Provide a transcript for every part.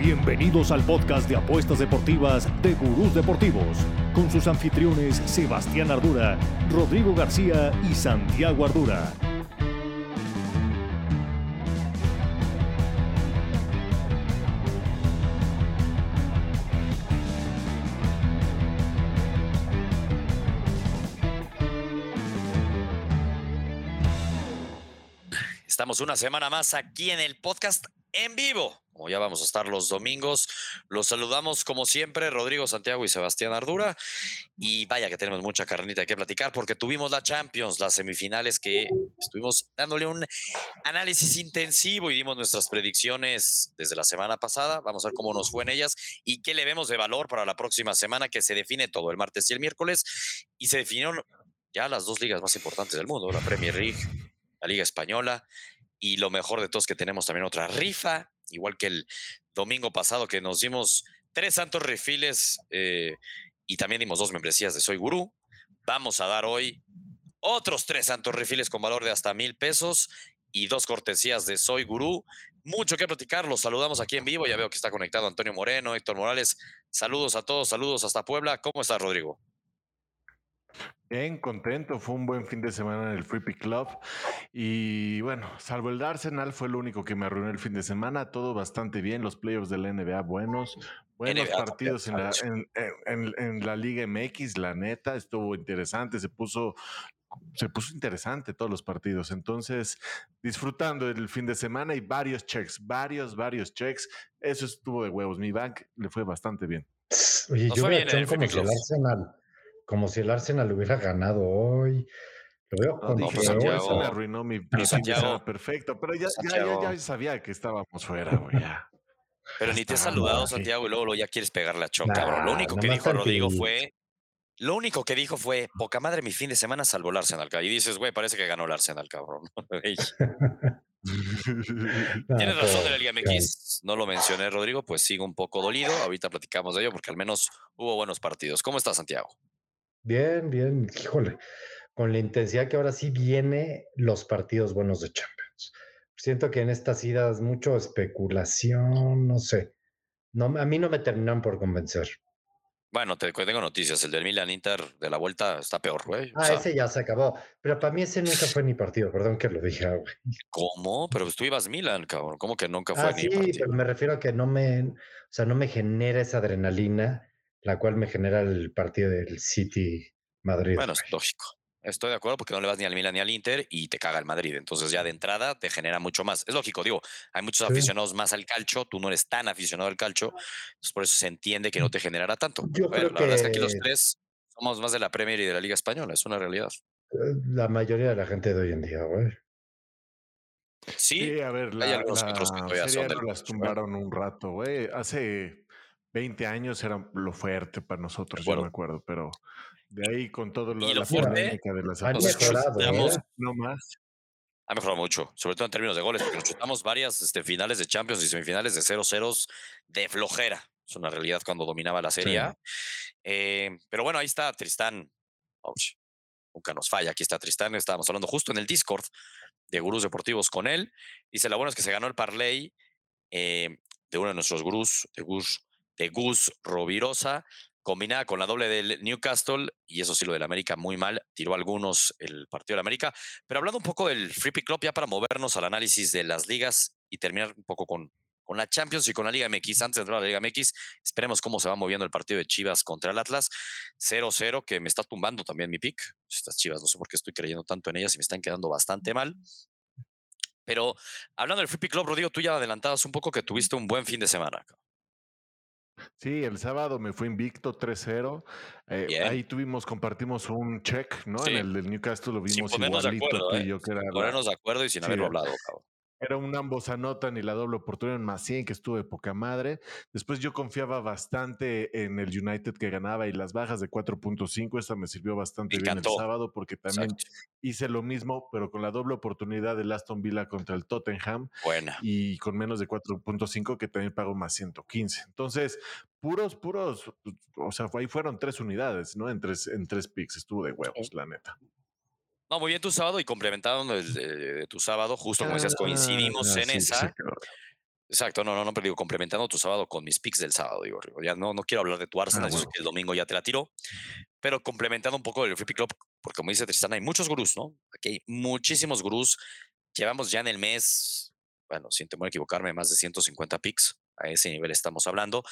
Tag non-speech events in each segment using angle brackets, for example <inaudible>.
Bienvenidos al podcast de apuestas deportivas de Gurús Deportivos, con sus anfitriones Sebastián Ardura, Rodrigo García y Santiago Ardura. Estamos una semana más aquí en el podcast en vivo. Ya vamos a estar los domingos, los saludamos como siempre, Rodrigo Santiago y Sebastián Ardura. Y vaya que tenemos mucha carnita que platicar porque tuvimos la Champions, las semifinales que estuvimos dándole un análisis intensivo y dimos nuestras predicciones desde la semana pasada. Vamos a ver cómo nos fue en ellas y qué le vemos de valor para la próxima semana que se define todo el martes y el miércoles. Y se definieron ya las dos ligas más importantes del mundo, la Premier League, la Liga Española y lo mejor de todo es que tenemos también otra rifa, igual que el domingo pasado que nos dimos tres santos refiles eh, y también dimos dos membresías de Soy Gurú. Vamos a dar hoy otros tres santos refiles con valor de hasta mil pesos y dos cortesías de Soy Gurú. Mucho que platicar, los saludamos aquí en vivo. Ya veo que está conectado Antonio Moreno, Héctor Morales. Saludos a todos, saludos hasta Puebla. ¿Cómo estás, Rodrigo? Bien, contento. Fue un buen fin de semana en el Free Pick Club. Y bueno, salvo el Arsenal, fue lo único que me arruinó el fin de semana. Todo bastante bien. Los playoffs de la NBA buenos. Buenos partidos en la, en, la Liga MX, la neta. Estuvo interesante. Se puso se puso interesante todos los partidos. Entonces, disfrutando el fin de semana y varios checks, varios, varios checks. Eso estuvo de huevos. Mi bank le fue bastante bien. Oye, yo veo como el Arsenal como si el Arsenal hubiera ganado hoy. Lo veo con no, Santiago, me arruinó mi, mi perfecto, pero ya, ya, ya, sabía que estábamos fuera, güey. Pero ni te he saludado, Santiago, y luego, ya quieres pegarle a Chon, cabrón. Lo único que dijo Rodrigo fue. Lo único que dijo fue, poca madre, mi fin de semana salvó el Arsenal. Y dices, güey, parece que ganó el Arsenal, cabrón. <laughs> <laughs> Tienes razón de la Liga MX. No lo mencioné, Rodrigo, pues sigo un poco dolido. Ahorita platicamos de ello porque al menos hubo buenos partidos. ¿Cómo estás, Santiago? Bien, bien, híjole, con la intensidad que ahora sí viene los partidos buenos de Champions. Siento que en estas idas mucho especulación, no sé. No, a mí no me terminan por convencer. Bueno, te tengo noticias. El del Milan Inter de la vuelta está peor, güey. Ah, ese ya se acabó. Pero para mí ese nunca fue ni partido. Perdón que lo dije, güey. ¿Cómo? Pero tú ibas Milan, cabrón. ¿Cómo que nunca fue ah, ni sí, partido? pero me refiero a que no me, o sea, no me genera esa adrenalina la cual me genera el partido del City Madrid. Bueno, es lógico. Estoy de acuerdo porque no le vas ni al Milan ni al Inter y te caga el Madrid. Entonces ya de entrada te genera mucho más. Es lógico, digo, hay muchos aficionados más al calcho, tú no eres tan aficionado al calcho, por eso se entiende que no te generará tanto. Yo creo la que... verdad es que aquí los tres somos más de la Premier y de la Liga Española, es una realidad. Eh, la mayoría de la gente de hoy en día, güey. Sí, a ver, la, hay algunos otros que todavía son las tumbaron un rato, güey. Hace 20 años era lo fuerte para nosotros, yo me acuerdo, pero de ahí con todo lo, y la polémica de las ha mejorado, ¿eh? no más. Ha mejorado mucho, sobre todo en términos de goles, porque nos chutamos varias este, finales de Champions y semifinales de 0-0 de flojera. Es una realidad cuando dominaba la serie. Eh, pero bueno, ahí está Tristán. nunca nos falla. Aquí está Tristán. Estábamos hablando justo en el Discord de gurús deportivos con él. Dice: La buena es que se ganó el parlay eh, de uno de nuestros gurús, de Gus, de Gus Rovirosa combinada con la doble del Newcastle, y eso sí, lo del América muy mal, tiró algunos el partido del América. Pero hablando un poco del Free Pick Club, ya para movernos al análisis de las ligas y terminar un poco con, con la Champions y con la Liga MX. Antes de entrar a la Liga MX, esperemos cómo se va moviendo el partido de Chivas contra el Atlas. 0-0, que me está tumbando también mi pick. Estas Chivas, no sé por qué estoy creyendo tanto en ellas y me están quedando bastante mal. Pero hablando del Free Pick Club, Rodrigo, tú ya adelantabas un poco que tuviste un buen fin de semana. Sí, el sábado me fui invicto 3-0. Eh, ahí tuvimos, compartimos un check, ¿no? En el del Newcastle lo vimos igualito de acuerdo, ¿eh? yo, que era ponernos de acuerdo y sin haberlo hablado, cabrón. Era un ambos anotan y la doble oportunidad en más 100 que estuvo de poca madre. Después yo confiaba bastante en el United que ganaba y las bajas de 4.5. Esta me sirvió bastante bien el sábado porque también hice lo mismo, pero con la doble oportunidad del Aston Villa contra el Tottenham. Buena. Y con menos de 4.5 que también pago más 115. Entonces, puros, puros, o sea, ahí fueron tres unidades, ¿no? En tres, en tres picks. Estuvo de huevos, la neta. No, muy bien tu sábado y complementando el de, tu sábado, justo como decías, coincidimos ah, en esa. Exacto, no, no, no, pero digo, complementando tu sábado con mis picks del sábado, digo, ya no, no quiero hablar de tu Arsenal, Ah, bueno. que el domingo ya te la tiró, pero complementando un poco el Free Pick Club, porque como dice Tristan, hay muchos gurús, ¿no? Aquí hay muchísimos gurús. Llevamos ya en el mes, bueno, sin temor a equivocarme, más de 150 picks. A ese nivel estamos hablando.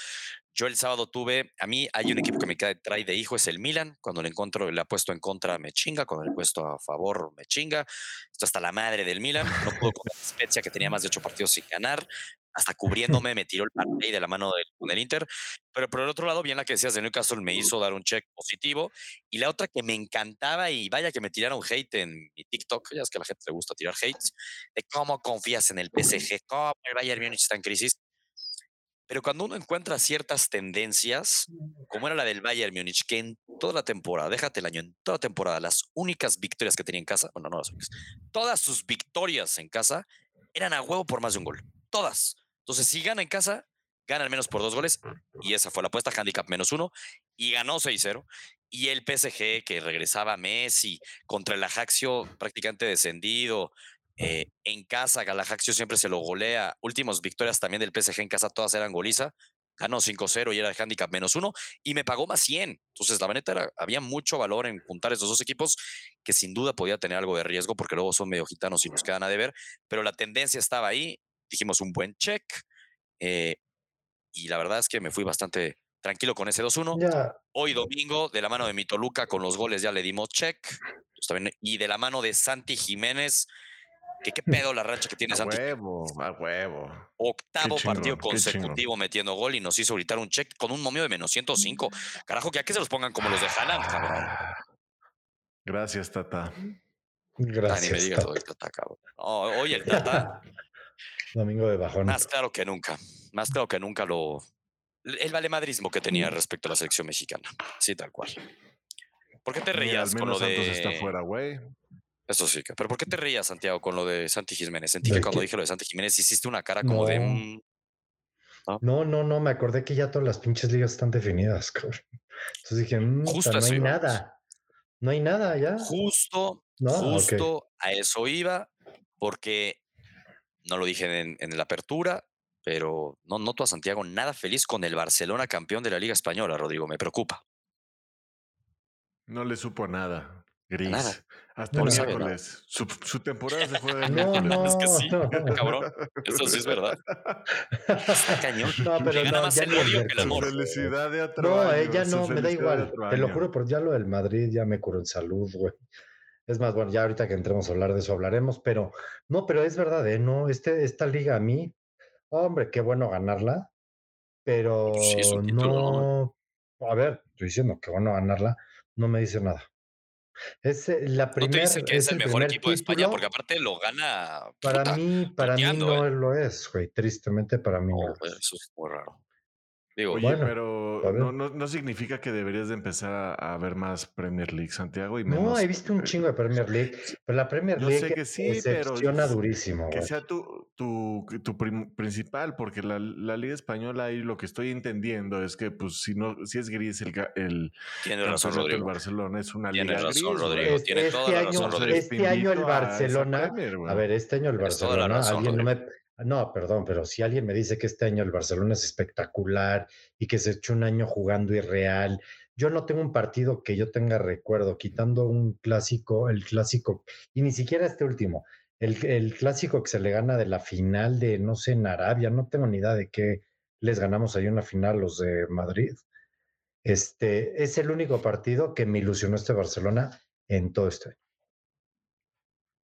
Yo el sábado tuve, a mí hay un equipo que me trae de hijo, es el Milan. Cuando le encuentro, le apuesto en contra, me chinga. Cuando le apuesto a favor, me chinga. Esto hasta la madre del Milan. No pudo con la Spezia, que tenía más de ocho partidos sin ganar. Hasta <laughs> cubriéndome, me tiró el partido de la mano del, Inter. Pero por el otro lado, bien la que decías de Newcastle me hizo dar un check positivo. Y la otra que me encantaba, y vaya que me tiraron hate en mi TikTok, ya es que a la gente le gusta tirar hates, de cómo confías en el PSG, cómo el Bayern Múnich está en crisis. Pero cuando uno encuentra ciertas tendencias, como era la del Bayern Múnich, que en toda la temporada, déjate el año, en toda temporada, las únicas victorias que tenía en casa, bueno, no las únicas, todas sus victorias en casa eran a huevo por más de un gol. Todas. Entonces, si gana en casa, gana al menos por dos goles. Y esa fue la apuesta, handicap menos uno. Y ganó 6-0. Y el PSG, que regresaba a Messi contra el Ajaxio prácticamente descendido. Eh, en casa, el Ajaxio siempre se lo golea. Últimas victorias también del PSG en casa, todas eran goliza. Ganó 5-0 y era el handicap menos uno. Y me pagó más 100. Entonces, la neta, era, había mucho valor en juntar esos dos equipos que sin duda podía tener algo de riesgo porque luego son medio gitanos y nos quedan a deber. Pero la tendencia estaba ahí. Dijimos un buen check. eh, y la verdad es que me fui bastante tranquilo con ese 2-1. Ya, Hoy domingo, de la mano de mi Toluca con los goles ya le dimos check. Pues también- y de la mano de Santi Jiménez, que qué pedo la racha que tiene A Santi. huevo, a huevo. Octavo partido consecutivo metiendo gol y nos hizo gritar un check con un momio de menos 105. Carajo, que a que se los pongan como los de Haaland, cabrón. Gracias, Tata. Ah, ni me gracias. digas lo del Tata, cabrón. No, oye, el Tata, <laughs> Domingo de bajón. más claro que nunca. Más claro que nunca lo. El valemadrismo que tenía respecto a la selección mexicana. Sí, tal cual. ¿Por qué te Mira, reías al con lo menos de. Santos está fuera, güey. Eso sí, que- pero ¿por qué te reías, Santiago, con lo de Santi Jiménez? Sentí que ¿De cuando qué? dije lo de Santi Jiménez hiciste una cara como de. No. No, no, no, me acordé que ya todas las pinches ligas están definidas, <laughs> cabrón. Entonces dije, "Mm, Justo no hay nada. No hay nada ya. Justo, No, justo a eso iba, porque no lo dije en, en la apertura, pero no noto a Santiago nada feliz con el Barcelona campeón de la Liga Española, Rodrigo, me preocupa. No le supo nada. Gris. nada. Hasta No el miércoles. Su, su temporada se juega <laughs> el No, miércoles. no, Es que sí, no. cabrón. Eso sí es verdad. Está cañón. <laughs> No, pero gana no, más ya el odio que el amor. Felicidad de otro No, ella su no, me da igual. Te lo juro, por ya lo del Madrid ya me curó en salud, güey. Es más, bueno, ya ahorita que entremos a hablar de eso hablaremos, pero no, pero es verdad, ¿eh? No, este, esta liga a mí, hombre, qué bueno ganarla, pero Sí, es un título, no, a ver, estoy diciendo que bueno ganarla, no me dice nada. Es eh, la No te primera, dicen que es, es el el mejor equipo de España, porque aparte lo gana. Para puta, mí, para mí puteando, no ¿eh? lo es, güey. Tristemente para mí no No, lo güey, es. eso es muy raro. Digo, Oye, Bueno, pero no, no, no significa que deberías de empezar a, a ver más Premier League, Santiago, y menos. No, he visto un eh, chingo de Premier League, pero la Premier Yo League sé que sí, pero decepciona durísimo, Que sea tu, tu, tu prim- principal, porque la, la Liga Española ahí lo que estoy entendiendo es que, pues, si no, si es gris el, el tienes razón, Rodrigo. Barcelona, es una Tienes liga razón, gris, Rodrigo. tiene toda este la año, razón, Rodrigo. este año el invito a Barcelona, Premier, güey. a ver, este año el toda Barcelona, razón, alguien no me, no, perdón, pero si alguien me dice que este año el Barcelona es espectacular y que se echó un año jugando irreal, yo no tengo un partido que yo tenga recuerdo, quitando un clásico, el clásico, y ni siquiera este último, el, el clásico que se le gana de la final de, no sé, en Arabia, no tengo ni idea de qué les ganamos ahí una final los de Madrid. Este es el único partido que me ilusionó este Barcelona en todo este año.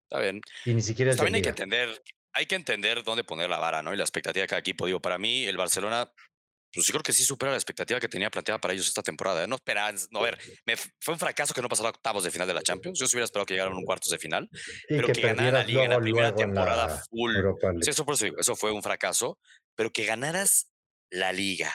Está bien. Y ni siquiera es de También hay que entender, hay que entender dónde poner la vara, ¿no? Y la expectativa de cada equipo. Digo, para mí, el Barcelona, pues yo creo que sí supera la expectativa que tenía planteada para ellos esta temporada. ¿eh? No esperaban, no, a ver, me fue un fracaso que no pasara octavos de final de la Champions. Yo sí hubiera esperado que llegaran a un cuartos de final, Y pero que que, ganara la liga en la primera temporada la full. Sí, por eso fue un fracaso, pero que ganaras la liga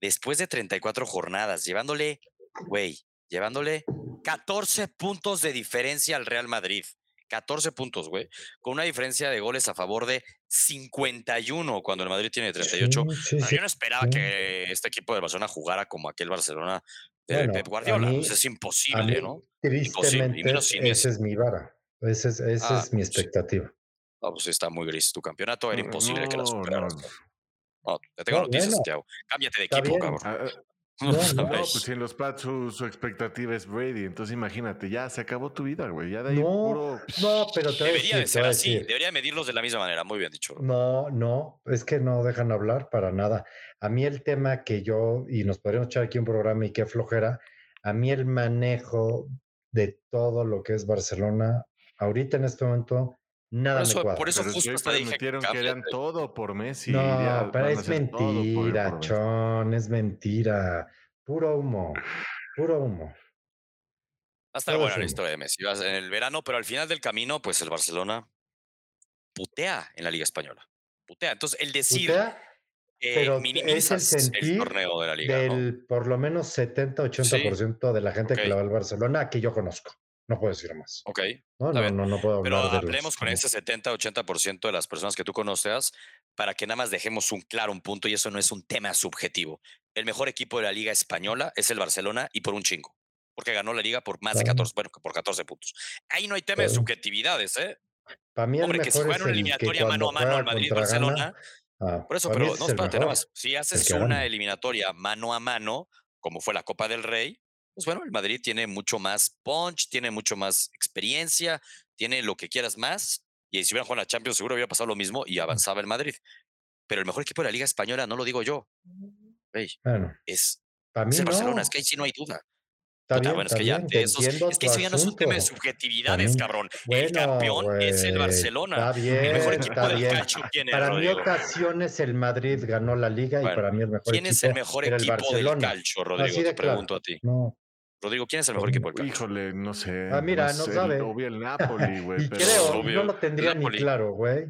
después de 34 jornadas, llevándole, güey, llevándole 14 puntos de diferencia al Real Madrid. 14 puntos, güey, con una diferencia de goles a favor de 51 cuando el Madrid tiene 38. Sí, sí, sí. yo no esperaba sí. que este equipo de Barcelona jugara como aquel Barcelona de Bueno, Pep Guardiola. mí- pues es imposible, mí, ¿no? Imposible, y tristemente, menos sin esa es mi vara. Esa es, esa Ah, es mi sí. expectativa. No, pues está muy gris tu campeonato, era No, imposible que la superaras. no. No, te tengo No, noticias, bueno, Santiago. Cámbiate de equipo, bien. cabrón. No, pues si en los Pats su, su expectativa es Brady, entonces imagínate, ya se acabó tu vida, güey. Ya de ahí No, puro. no, pero te Debería decir, de te ser a así, decir. debería medirlos de la misma manera. Muy bien dicho. No, no, es que no dejan hablar para nada. A mí el tema que yo, y nos podríamos echar aquí un programa y qué flojera, a mí el manejo de todo lo que es Barcelona, ahorita en este momento, nada Por eso- me cuadra. por eso Pero justo sí hasta dije, que eran todo por Messi. no, ya pero es por mentira, Messi. Chon, es mentira. Puro humo, puro humo. Va a estar buena la historia de Messi. Va a ser en el verano, pero al final del camino, pues el Barcelona putea en la Liga Española. Putea. Entonces, el decir Putea pero es el minimizas el, sentir torneo de la Liga, ¿no? del por lo menos 70-80% de la gente que la va al Barcelona que yo conozco. No puedo decir más. Ok. No, no, no, no puedo Pero hablar de hablemos los- con ese 70-80% de las personas que tú conoces para que nada más dejemos un claro un punto y eso no es un tema subjetivo. El mejor equipo de la Liga Española es el Barcelona y por un chingo. Porque ganó la liga por más de Claro. 14, bueno, por 14 puntos. Ahí no hay tema de Claro. subjetividades, ¿eh? Para mí el Hombre, que si mejor juegan una eliminatoria mano a mano al Madrid-Barcelona, ah, por eso, pero no, es el espérate nada mejor. más. Si haces una eliminatoria mano a mano, como fue la Copa del Rey, pues bueno, el Madrid tiene mucho más punch, tiene mucho más experiencia, tiene lo que quieras más. Y si hubieran jugado la Champions, seguro hubiera pasado lo mismo y avanzaba el Madrid. Pero el mejor equipo de la Liga Española no lo digo yo. Bueno, es, para mí es el no. Barcelona, es que ahí sí no hay duda. Bien, bueno, es que ya esos- es que eso ya no es un tema de subjetividades, También- cabrón. el campeón es el Barcelona. Está bien, el mejor equipo está del bien. calcio, ¿quién es, Para mí Rodrigo? ocasiones el Madrid ganó la liga Bueno, y para mí el mejor ¿Quién equipo es el mejor el equipo del calcio, Rodrigo? Te claro. pregunto a ti. No, Rodrigo, ¿quién es el mejor equipo del? Híjole, no sé. Ah, mira, no sé, sabe. Obvio el Napoli, <laughs> güey. y pero- creo, obvio, no lo tendría ni claro, güey.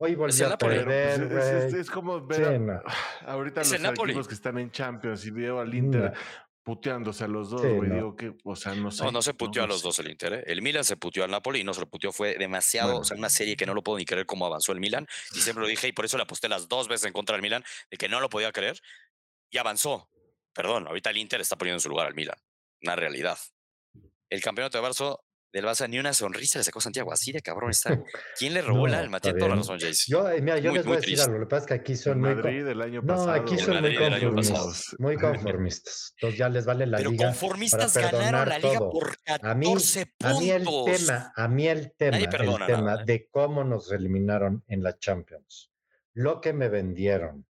Hoy volví el a. Pero, pues, perder, es, es- es como ver Sí, no. <sighs> ahorita Es los equipos que están en Champions y veo al Inter puteándose a los dos, Sí, güey. no. Digo que, o sea, no sé. No, no se puteó a los dos el Inter. ¿eh? El Milan se puteó al Napoli y no se lo puteó. Fue demasiado, Bueno. o sea, una serie que no lo puedo ni creer cómo avanzó el Milan. Y siempre lo dije y por eso le aposté las dos veces en contra del Milan, de que no lo podía creer. Y avanzó. Perdón, ahorita el Inter está poniendo en su lugar al Milan. Una realidad. El campeonato de Barça, del Barça ni una sonrisa le sacó Santiago. Así de cabrón está. <laughs> ¿Quién le robó el No, alma? está Tiene toda la razón, Jace. Yo, eh, mira, yo Muy, les voy a decir triste. algo. Lo que pasa es que aquí El son muy. co- Madrid del año No, aquí El son muy conformistas. Muy conformistas. Entonces ya les vale la Pero liga. conformistas para ganaron perdonar la liga todo. por A mí, 14 a mí el puntos. tema, a mí el tema, el tema nada, ¿eh? de cómo nos eliminaron en la Champions, lo que me vendieron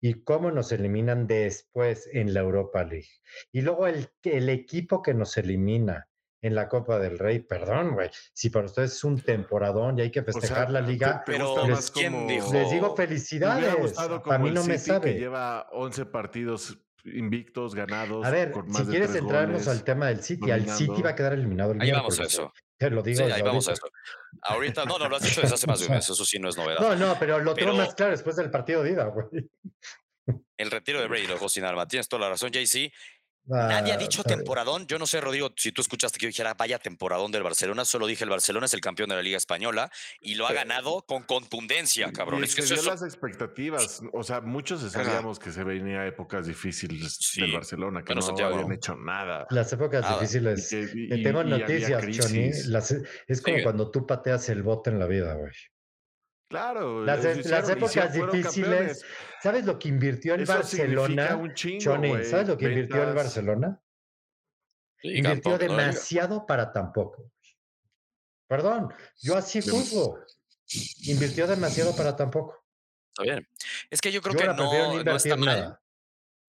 y cómo nos eliminan después en la Europa League. Y luego el, el equipo que nos elimina en la Copa del Rey, perdón, güey, si para ustedes es un temporadón y hay que O sea, festejar la ¿te- liga, Pero, les- más ¿quién dijo? les digo ¿Te hubiera felicidades. A mí el no me City, que sabe. lleva 11 partidos invictos, ganados, A ver, con más si de quieres entrarnos goles. al tema del City, al City va a quedar eliminado el Ahí vamos a eso. Lo digo Sí, ahí vamos a eso. Ahorita, no, no, lo has dicho desde hace más de un mes, eso sí no es novedad. No, no, pero lo tengo Pero- más claro después del partido de ida, güey. El retiro de Brady lo sin arma. Tienes toda la razón, JC. Nadie ha Ah, dicho temporadón. Yo no sé, Rodrigo, si tú escuchaste que yo dijera vaya temporadón del Barcelona, solo dije el Barcelona es el campeón de la Liga Española y lo ha ganado con contundencia, cabrón. Y Es que excedió eso- las expectativas. O sea, muchos sabíamos que se venía épocas difíciles Sí. del Barcelona, que Bueno, no Santiago, habían no. hecho nada. Las épocas Nada. Y difíciles. que- y- Te y- tengo noticias. Las- es como cuando tú pateas el bote en la vida, güey. Claro, Las, lo las épocas difíciles. campeones. ¿Sabes lo que invirtió Eso significa Barcelona? un chingo, Johnny, güey. ¿sabes lo que invirtió el Ventas. Barcelona? Sí, Invirtió demasiado para tan poco. Perdón, yo así juzgo. Invirtió demasiado para tan poco. Está bien. Es que yo creo Yo que no no, está mal. nada.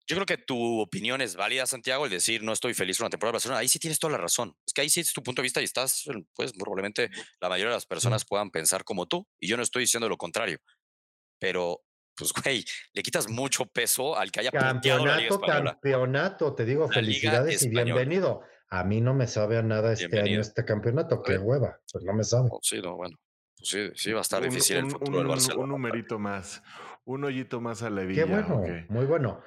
Yo creo que tu opinión es válida, Santiago, el decir no estoy feliz con la temporada de Barcelona. Ahí sí tienes toda la razón. Es que ahí sí es tu punto de vista y estás, pues probablemente la mayoría de las personas puedan pensar como tú. Y yo no estoy diciendo lo contrario. Pero, pues, <laughs> güey, le quitas mucho peso al que haya puteado la Liga Campeonato, Española. campeonato, te digo, La felicidades y bienvenido. A mí no me sabe a nada este Bienvenido. año este campeonato, qué hueva, pues no me sabe. Oh, sí, no, bueno. Pues sí, sí, va a estar Un- difícil el un- futuro del un- Barcelona. Un numerito más. Un hoyito más a la Qué villa. bueno, ok. muy bueno.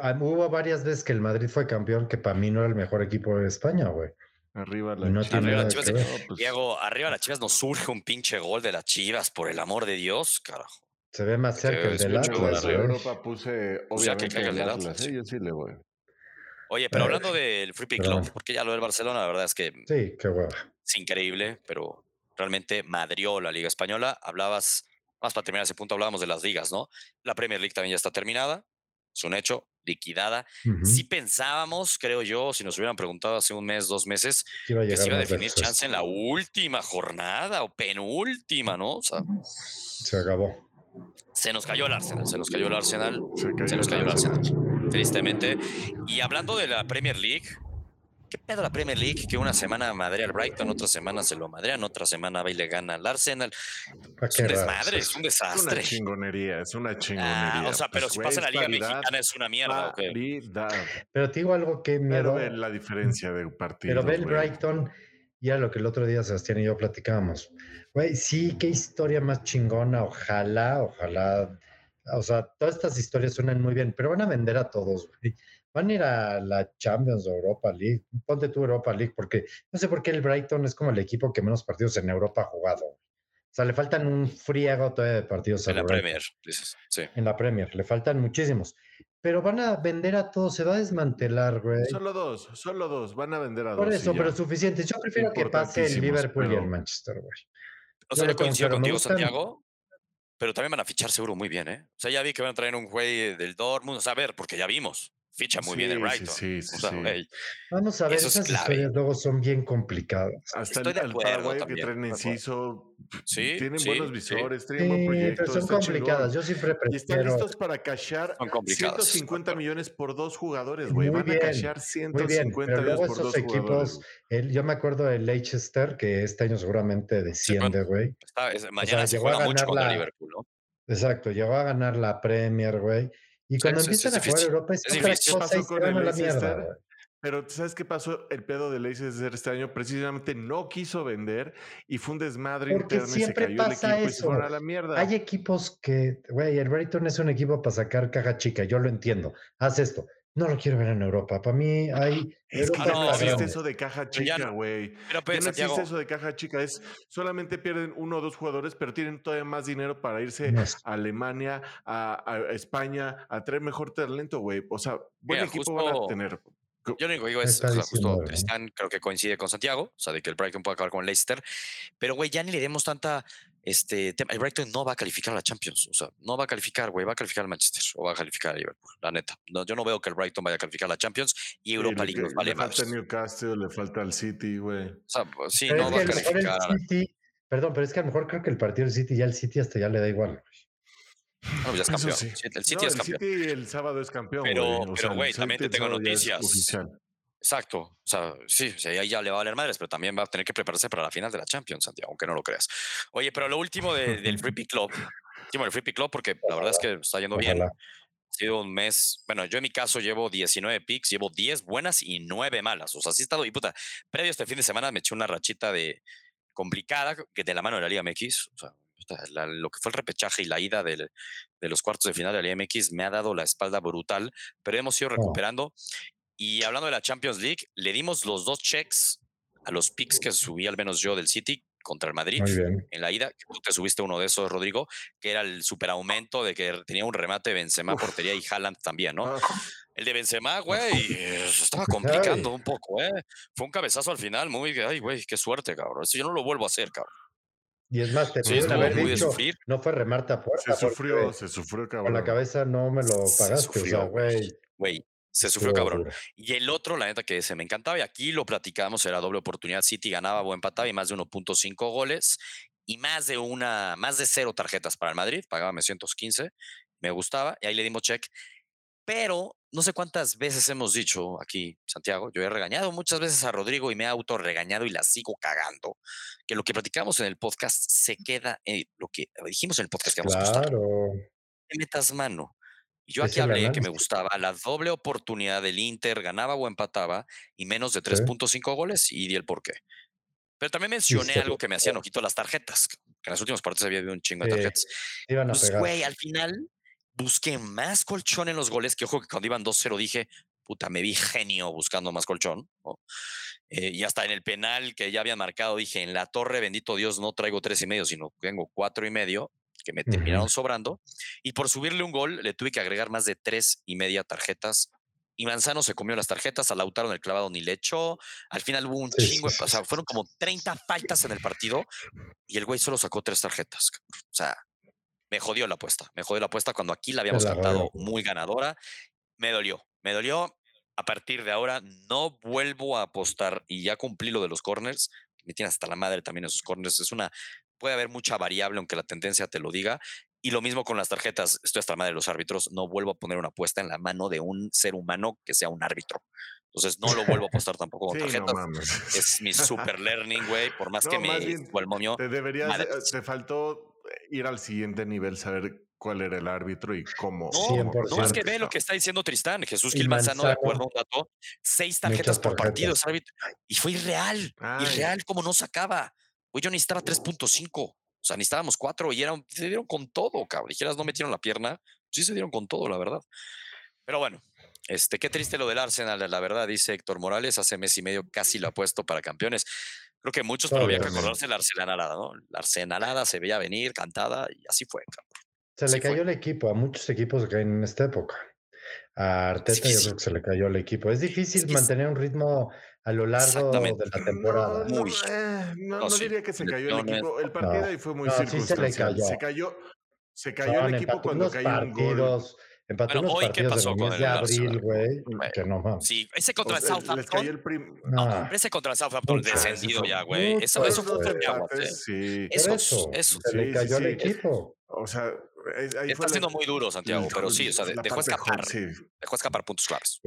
Ah, Hubo varias veces que el Madrid fue campeón, que para mí no era el mejor equipo de España, güey. Arriba la no tiene Arriba que Chivas. ver. Pues, Diego, arriba las Chivas nos surge un pinche gol de las Chivas, por el amor de Dios, carajo. Se ve más Que cerca el del Atlas, de. Europa puse, Pues ya que obviamente, caiga el el del Atlas. Atlas. ¿eh? Yo sí le voy. Oye, pero hablando del Free Pick. Club, porque ya lo del Barcelona, la verdad es que Sí, qué hueva. es increíble, pero realmente madrió la Liga Española. Hablabas, más para terminar ese punto, hablábamos de las ligas, ¿no? La Premier League también ya está terminada, es un hecho, liquidada. Sí pensábamos, creo yo, si nos hubieran preguntado hace un mes, dos meses, que, se iba a definir chance en la última jornada o penúltima, ¿no? O sea, se acabó. Se nos cayó el Arsenal, se nos cayó el Arsenal, se, nos cayó el Arsenal, tristemente. Y hablando de la Premier League, ¿Qué pedo la Premier League? Que una semana madre al Brighton, otra semana se lo madrean, otra semana va y le gana al Arsenal. Es un desmadre, es un desastre. Es una chingonería, es una chingonería. Ah, o sea, pero pues, si pasa en la Liga Mexicana es una mierda. Pero te digo algo que miedo. Pero la diferencia de partido. Pero ve el Brighton y a lo que el otro día Sebastián y yo platicábamos. Güey, sí, qué historia más chingona. Ojalá, ojalá. O sea, todas estas historias suenan muy bien, pero van a vender a todos, güey. Van a ir a la Champions o Europa League. Ponte tú Europa League, porque no sé por qué el Brighton es como el equipo que menos partidos en Europa ha jugado. O sea, le faltan un friego todavía de partidos. En la Premier, dices. Sí. En la Premier, le faltan muchísimos. Pero van a vender a todos, se va a desmantelar, güey. Solo dos, solo dos, van a vender a dos. Por eso, pero suficiente. Yo prefiero que pase el Liverpool y el Manchester, güey. O sea, yo coincido contigo, Santiago, pero también van a fichar seguro muy bien, ¿eh? O sea, ya vi que van a traer un güey del Dortmund, o sea, a ver, porque ya vimos ficha muy bien el Brighton. Sí, sí, sí, Vamos a ver, esas historias luego son bien complicadas. Hasta Estoy el, de acuerdo, que traen inciso, sí, tienen buenos visores, tienen buen proyecto. Pero son complicadas, yo siempre prefiero. Y están listos para cashar 150 millones por dos jugadores, güey. Van a cashar 150 millones por dos equipos, jugadores. yo me acuerdo del Leicester, que este año seguramente desciende, güey. mañana se juega mucho contra Liverpool, ¿no? Exacto, llegó a ganar la Premier, güey. Y cuando empiezan a jugar Europa es, otra cosa y se la mierda. Pero ¿sabes qué pasó? El pedo de Leicester este año precisamente no quiso vender y fue un desmadre Porque interno siempre y se cayó pasa el eso. y se a la mierda. Hay equipos que, güey, el Brighton es un equipo para sacar caja chica, yo lo entiendo. Haz esto. No lo quiero ver en Europa. Para mí hay. Es que no existe eso de caja chica, güey. Pero, pues, no existe eso de caja chica. Es solamente pierden uno o dos jugadores, pero tienen todavía más dinero para irse a Alemania, a, España, a traer mejor talento, güey. O sea, buen equipo van a tener. Yo lo único que digo es, justo Tristan creo que coincide con Santiago, o sea, de que el Brighton puede acabar con Leicester, pero güey, ya ni le demos tanta este El Brighton no va a calificar a la Champions. O sea, no va a calificar, güey. Va a calificar al Manchester o va a calificar a Liverpool. La neta. No, yo no veo que el Brighton vaya a calificar a la Champions y Europa League nos vale Le falta Newcastle, le falta al City, güey. O sea, pues, sí, no va a calificar. perdón, pero es que a lo mejor creo que el partido del City ya el City hasta ya le da igual. No, pues ya es campeón. El City es campeón. El City el sábado es campeón. Pero, pero güey, también te tengo noticias. Exacto. O sea, sí, ahí ya le va a valer madres, pero también va a tener que prepararse para la final de la Champions, Santiago, aunque no lo creas. Oye, pero lo último del Free Pick Club, último del Free Pick Club, porque la verdad es que está yendo bien. Ha sido un mes, bueno, yo en mi caso llevo 19 picks, llevo 10 buenas y 9 malas. O sea, sí he estado, y puta, previo a este fin de semana me eché una rachita de complicada que de la mano de la Liga MX, o sea, lo que fue el repechaje y la ida de los cuartos de final de la MX me ha dado la espalda brutal, pero hemos ido recuperando y hablando de la Champions League, le dimos los dos checks a los picks que subí al menos yo del City contra el Madrid en la ida. Tú te subiste uno de esos, Rodrigo, que era el superaumento de que tenía un remate Benzema, portería y Haaland también, ¿no? Ah. El de Benzema, güey, estaba complicando un poco, ¿eh? Fue un cabezazo al final, muy, ay, güey, qué suerte, cabrón. Eso yo no lo vuelvo a hacer, cabrón. Y es más, te sí, haber dicho, no fue remate a puerta. Se sufrió, se sufrió, cabrón. Con la cabeza no me lo pagaste, o sea, güey. Güey, se sufrió cabrón. Y el otro, la neta que se me encantaba, y aquí lo platicamos, era doble oportunidad. City ganaba o empataba y más de 1.5 goles y más de una, más de cero tarjetas para el Madrid, pagaba 115, me gustaba, y ahí le dimos check. Pero no sé cuántas veces hemos dicho aquí, Santiago, yo he regañado muchas veces a Rodrigo y me he auto regañado y la sigo cagando, que lo que platicamos en el podcast se queda, en lo que dijimos en el podcast que vamos a a Claro. metas mano yo aquí hablé que me gustaba la doble oportunidad del Inter, ganaba o empataba y menos de 3.5 goles y di el porqué. Pero también mencioné algo que me hacían ojito las tarjetas, que en las últimas partes había habido un chingo de tarjetas. pues, güey, al final busqué más colchón en los goles, que ojo que cuando iban 2-0 dije, puta, me vi genio buscando más colchón. Eh, y hasta en el penal que ya había marcado, dije, en la torre, bendito Dios, no traigo tres y medio, sino tengo cuatro y medio que me terminaron sobrando. Y por subirle un gol, le tuve que agregar más de tres y media tarjetas y Manzano se comió las tarjetas, a Lautaro en el clavado ni le echó. Al final hubo un chingo, o sea, fueron como 30 faltas en el partido y el güey solo sacó tres tarjetas. O sea, me jodió la apuesta. Me jodió la apuesta cuando aquí la habíamos cantado muy ganadora. Me dolió, me dolió. A partir de ahora no vuelvo a apostar y ya cumplí lo de los corners. Me tiene hasta la madre también esos corners. Es una, puede haber mucha variable aunque la tendencia te lo diga. Y lo mismo con las tarjetas. Estoy hasta la madre de los árbitros. No vuelvo a poner una apuesta en la mano de un ser humano que sea un árbitro. Entonces no lo vuelvo a <laughs> apostar tampoco con Sí, tarjetas. es mi super learning, güey. Por más No, que me bien, el momio. Te deberías, de- madres. te faltó ir al siguiente nivel, saber cuál era el árbitro y cómo. No, cómo 100%. no, es que ve lo que está diciendo Tristán. Jesús Gil Manzano, de acuerdo a un dato, seis tarjetas por partido. árbitro, Y fue irreal. Ay. Irreal, como no sacaba. Güey, yo necesitaba 3.5. O sea, necesitábamos cuatro y eran, se dieron con todo, cabrón. Dijeras, no metieron la pierna. Sí se dieron con todo, la verdad. Pero bueno, este, qué triste lo del Arsenal, la verdad, dice Héctor Morales. Hace mes y medio casi lo ha puesto para campeones. Creo que muchos, pero había que acordarse de la Arsenalada, ¿no? La Arsenalada se veía venir, cantada, y así fue, cabrón. Se le fue. cayó el equipo, a muchos equipos que en esta época. A Arteta yo creo que se le cayó el equipo. Es difícil es- mantener un ritmo a lo largo de la temporada. No, eh, no, No, no sí. diría que se cayó el equipo. El partido ahí fue muy No, sí se le circunstancial. cayó. Se cayó, se cayó No, el equipo cuando cayó un gol. Empató Bueno, hoy, ¿qué pasó el con el de abril, güey, que no mames. Sí, ese contra el sea, Southampton. el prim- No, Ah, ese contra el Southampton descendido ya, güey. Eso, eso fue un ¿eh? sí. eso, eso. se le Sí, sí, cayó al sí. equipo. O sea, ahí Está fue la- siendo muy duro, Santiago, pero sí, o sea, dejó escapar, sí. dejó escapar puntos claves.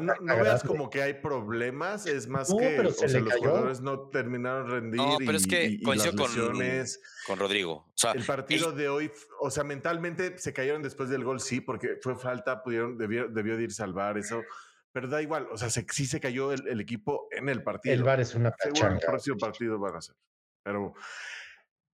No, no veas como que hay problemas, es más No, que pero o se sea, le los cayó. jugadores no terminaron de rendir No, pero es y- que y, y coincido con, con Rodrigo. O sea, El partido de hoy, o sea, mentalmente se cayeron después del gol, sí, porque fue falta, pudieron, debió, debió de ir salvar eso, pero da igual, o sea, se- sí se cayó el, el equipo en el partido. El VAR es una Seguro el próximo partido van a ser, pero...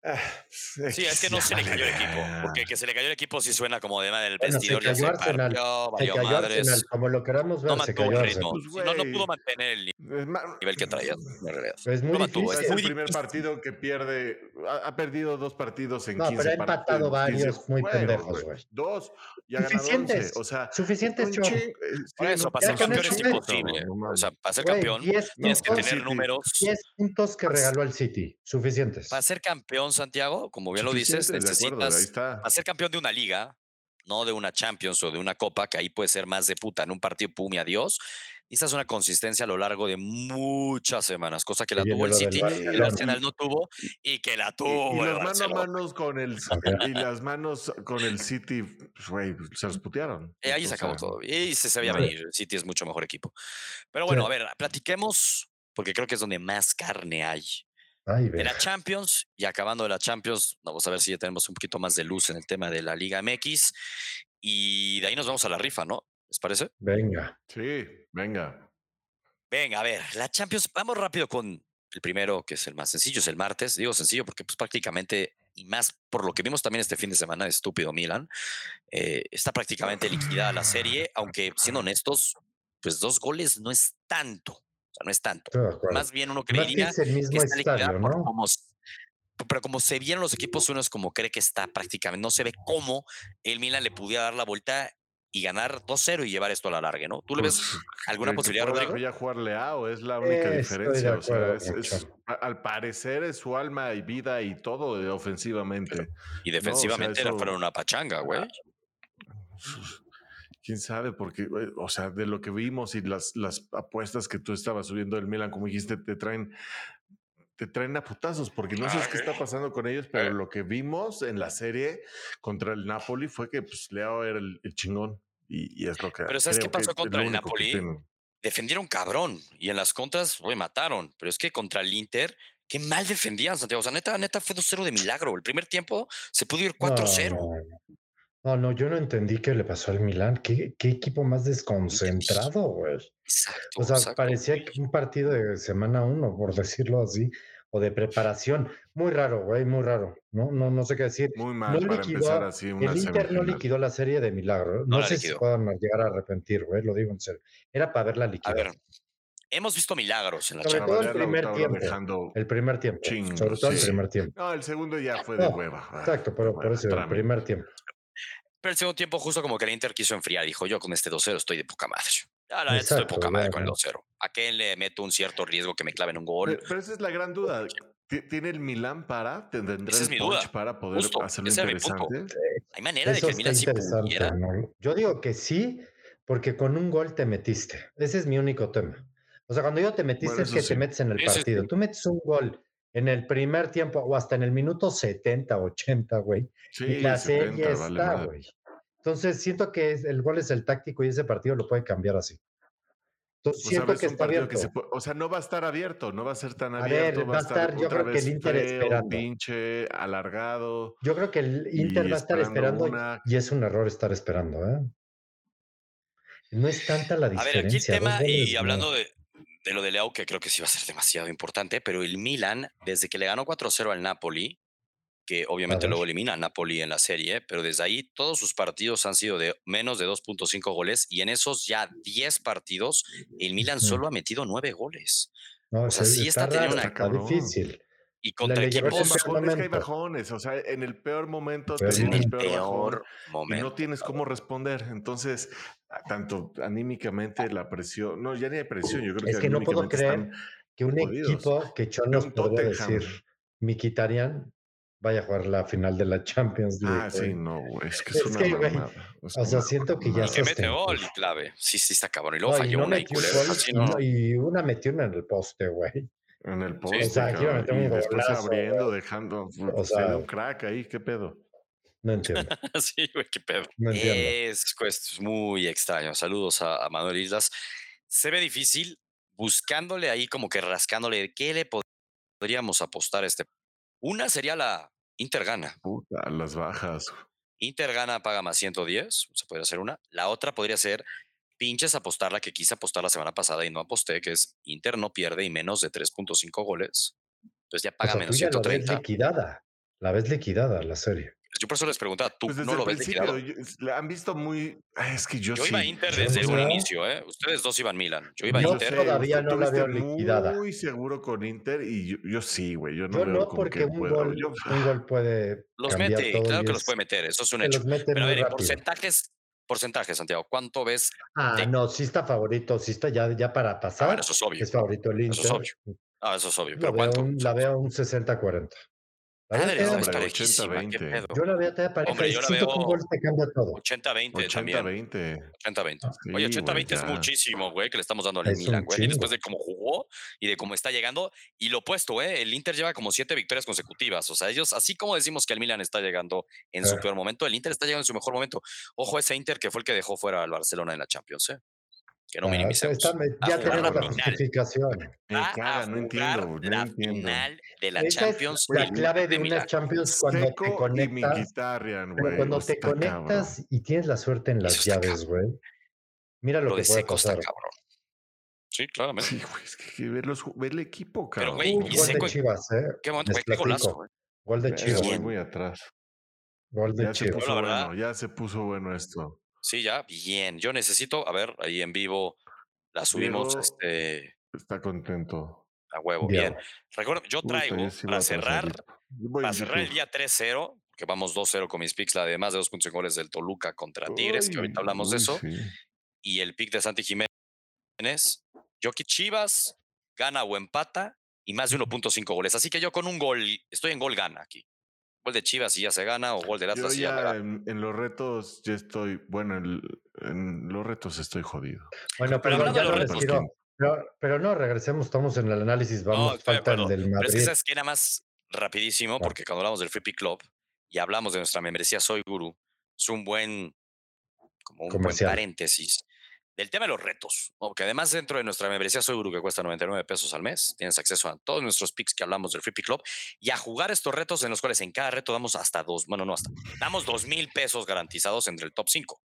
ah, sí, es que no se le cayó el equipo. Porque que se le cayó el equipo sí suena como de madre del Bueno, se vestidor. ya cayó se Arsenal, partió, Se cayó madres. Arsenal, como lo queramos ver, No se mantuvo cayó el ritmo. Pues, no, no güey. pudo mantener el Es ma- nivel que traía. en realidad. Es muy No mantuvo, Es es difícil. muy el primer difícil. partido que pierde. Ha, ha perdido dos partidos en No, 15 pero ha partidos, empatado varios muy juegos, pendejos, güey. Dos y ha ganado 11. Suficientes. O sea, Suficientes, un Cho. chingo, eh, Por eso, no para ser campeón es imposible. O sea, para ser campeón 10 tienes que tener números. 10 puntos que regaló el City. Suficientes. Para ser campeón, Santiago, como bien lo dices, necesitas para ser campeón de una liga, no de una Champions o de una Copa, que ahí puede ser más de puta en un partido, pum y adiós. Necesitas una consistencia a lo largo de muchas semanas, cosa que la tuvo el City, el Arsenal no tuvo y que la Y, tuvo y Barcelona. manos con el <laughs> y las manos con el City, pues, güey, se los putearon. Eh, ahí O se acabó sea, todo. Y se sabía venir. El City es mucho mejor equipo. Pero bueno, Sí. a ver, platiquemos, porque creo que es donde más carne hay. Ay, De la Champions y acabando de la Champions, vamos a ver si ya tenemos un poquito más de luz en el tema de la Liga MX. Y de ahí nos vamos a la rifa, ¿no? ¿Les parece? Venga. Sí, venga. Venga, a ver, la Champions, vamos rápido con el primero, que es el más sencillo, es el martes. Digo sencillo porque pues prácticamente, y más por lo que vimos también este fin de semana, estúpido Milan, eh, está prácticamente liquidada la serie, aunque siendo honestos, pues dos goles no es tanto, sea, no es tanto. Más bien uno que creería es el que mismo está liquidada estadio, por ¿no? como s- pero como se vieron los equipos, uno es como cree que está prácticamente, no se ve cómo el Milan le pudiera dar la vuelta y ganar 2-0 y llevar esto a la larga, ¿no? ¿Tú le ves Pues, alguna que posibilidad, Rodrigo? ya es la única Eh, diferencia. O sea, es- es- al parecer es su alma y vida y todo eh, ofensivamente. Y defensivamente eso- fueron una pachanga, güey. Quién sabe, porque, o sea, de lo que vimos y las, las apuestas que tú estabas subiendo del Milan, como dijiste, te traen, te traen a putazos, porque no sé qué está pasando con ellos, pero Eh. lo que vimos en la serie contra el Napoli fue que pues, Leo era el, el chingón. Y, y es lo que. Pero ¿sabes qué pasó contra el Napoli? Defendieron cabrón. Y en las contras, güey, mataron. Pero es que contra el Inter, qué mal defendían, Santiago. O sea, neta, neta fue 2-0 de milagro. El primer tiempo se pudo ir 4-0. No, no, no, no, yo no entendí qué le pasó al Milán. ¿Qué, qué equipo más desconcentrado, güey? Exacto. O sea, exacto. parecía que un partido de semana uno, por decirlo así, o de preparación. Muy raro, güey, muy raro. No, no, no sé qué decir. Muy mal No para liquidó- empezar así una El Inter no liquidó la serie de milagro. No No, la sé si liquidó. puedan llegar a arrepentir, güey, lo digo en serio. Era para verla A liquidar. ver, hemos visto milagros en la Sobre A Champions. todo el primer tiempo. dejando- El primer tiempo. Chingos, sobre todo el primer tiempo. No, el segundo ya fue de No, hueva. ah, Exacto, pero de por eso el primer tiempo. Pero el segundo tiempo, justo como que el Inter quiso enfriar, dijo yo con este 2-0 estoy de poca madre. La estoy de Exacto, poca madre con el ya. 2-0. ¿A qué le meto un cierto riesgo que me claven un gol? Pero, pero esa es la gran duda. Ti- ¿Tiene el Milán para? ¿Tendrá Esa es el mi duda. para poder Justo, hacerlo interesante? Hay manera de que el Milan sí pudiera. ¿no? Yo digo que sí, porque con un gol te metiste. Ese es mi único tema. O sea, cuando yo te metiste Bueno, es que sí. te metes en el partido. sí. Tú metes un gol en el primer tiempo o hasta en el minuto 70, 80, güey. Sí, y la serie 70, vale está, madre. güey. Entonces siento que es- el gol es el táctico y ese partido lo puede cambiar así. Entonces O siento que está abierto. que se puede- o sea, no va a estar abierto, no va a ser tan A abierto, ver, va a estar, yo creo que el Inter feo, esperando. pinche, alargado. Yo creo que el Inter va a estar esperando una. y es un error estar esperando, ¿eh? No es tanta la A ver, aquí el diferencia. tema, y hablando de, de lo de Leao, que creo que sí va a ser demasiado importante, pero el Milan, desde que le ganó 4-0 al Napoli, que obviamente luego elimina a Napoli en la serie, pero desde ahí todos sus partidos han sido de menos de 2.5 goles y en esos ya 10 partidos el Milan solo ha metido 9 goles. No, o sea, se- sí está teniendo una- está difícil. Y contra equipos ese bajón, es que hay bajones, o sea, en el peor momento te en el el peor, peor y momento. no tienes cómo responder. Entonces, a- tanto anímicamente la presión, no, ya ni hay presión, yo creo Es que, que no puedo creer que un jodidos. equipo que un podría Tottenham. decir, Mikitarian, vaya a jugar la final de la Champions League. Ah, sí, no, güey, es que es, Es una que, mamada. es o sea, una siento que ya. Y que mete gol y clave. Sí, sí, está cabrón. Y luego No, y falló no una y y, no. no- y una metió una en el poste, güey. En el Sí. un y después golazo, abriendo, dejando, O se sea- un crack ahí, ¿qué pedo? No entiendo. <laughs> sí, güey, qué pedo. No entiendo. Es, pues, es muy extraño. Saludos a, a Manuel Islas. Se ve difícil buscándole ahí, como que rascándole, ¿qué le podríamos apostar a este? Una sería la Inter gana. Puta, las bajas. Inter gana, paga más 110, se podría hacer una. La otra podría ser pinches apostar la que quise apostar la semana pasada y no aposté, que es Inter no pierde y menos de 3.5 goles. Entonces ya O paga sea, tú menos ya la ves 130. liquidada. La ves liquidada la serie. Yo por eso les preguntaba, ¿tú Pues no lo ves liquidado? yo- la han visto muy. Es que yo, Yo sí. iba a Inter desde no. un inicio, ¿eh? Ustedes dos iban Milan. Yo iba a Inter. todavía tú no la veo liquidada. Muy seguro con Inter y yo, yo sí, güey. Yo no Yo no, porque que un gol, Yo- un gol puede Los mete, claro que los puede meter, eso es un hecho. los mete Pero a ver, en porcentajes, porcentajes, Santiago, ¿cuánto ves? Ah, de- no, sí está favorito, sí está ya, ya para Ah, pasar. bueno, eso es obvio. es favorito el Eso es Inter. obvio. Ah, eso es obvio. La Pero veo, ¿cuánto? un, la veo un 60-40. Madre, esa hombre, es pareja. parejísima, ¿qué 80-20. pedo? Yo la veo todavía pareja. Hombre, yo la veo gol te cambia todo. 80-20 también. 80-20. 80-20. Sí, Oye, 80-20 es güey, ya. muchísimo, güey, que le estamos dando al Es Milan, güey. Y después de cómo jugó y de cómo está llegando. Y lo opuesto, ¿eh? El Inter lleva como siete victorias consecutivas. O sea, ellos, así como decimos que el Milan está llegando en su Eh. peor momento, el Inter está llegando en su mejor momento. Ojo, ese Inter que fue el que dejó fuera al Barcelona en la Champions, ¿eh? Que no Ah, minimicemos. está- ya tenemos la justificación. Caga, no entiendo, no la entiendo. final de la Esa Champions. es la clave de una. Champions cuando te Seco conectas. Pero cuando te cabrón. conectas y tienes la suerte en las llaves, güey. Mira lo, Lo que de puede Seco está pasar. cabrón. Sí, claramente. Sí, güey, es que ver, los, ver el equipo, Pero, cabrón. güey, Uh, y gol Seco- de Chivas, ¿eh? Qué momento, Les güey, qué golazo, platico. güey. Gol de se Chivas. muy atrás. Gol de Ya se Chivas. puso la verdad- bueno, ya se puso bueno esto. Sí, ya, bien. Yo necesito, a ver, ahí en vivo la subimos Diego, este, Está contento. a huevo, Diego. bien. Recuerda, yo traigo yo para cerrar. Yo para cerrar el día 3-0, que vamos 2-0 con mis picks, la de más de 2.5 goles del Toluca contra Tigres, que ahorita hablamos de eso, sí. y el pick de Santi Jiménez. Jokic Chivas gana o empata y más de 1.5 goles. Así que yo con un gol, estoy en gol gana aquí. Gol de Chivas y ya se gana, o gol del Yo Atlas y ya me ya gana. en, en los retos ya estoy, bueno, en, en los retos estoy jodido. Bueno, ya de no los retos. Pero, pero no, regresemos, estamos en el análisis, No, vamos, de falta el del Pero es que Madrid. sabes que nada más rapidísimo, porque cuando hablamos del Free Pick Club y hablamos de nuestra membresía Soy Guru, es un buen, como un buen paréntesis del tema de los retos. Porque además dentro de nuestra membresía Soy Guru, que cuesta 99 pesos al mes, tienes acceso a todos nuestros picks que hablamos del Free Pick Club y a jugar estos retos en los cuales en cada reto damos hasta dos, bueno, no hasta, damos dos mil pesos garantizados entre el top 5.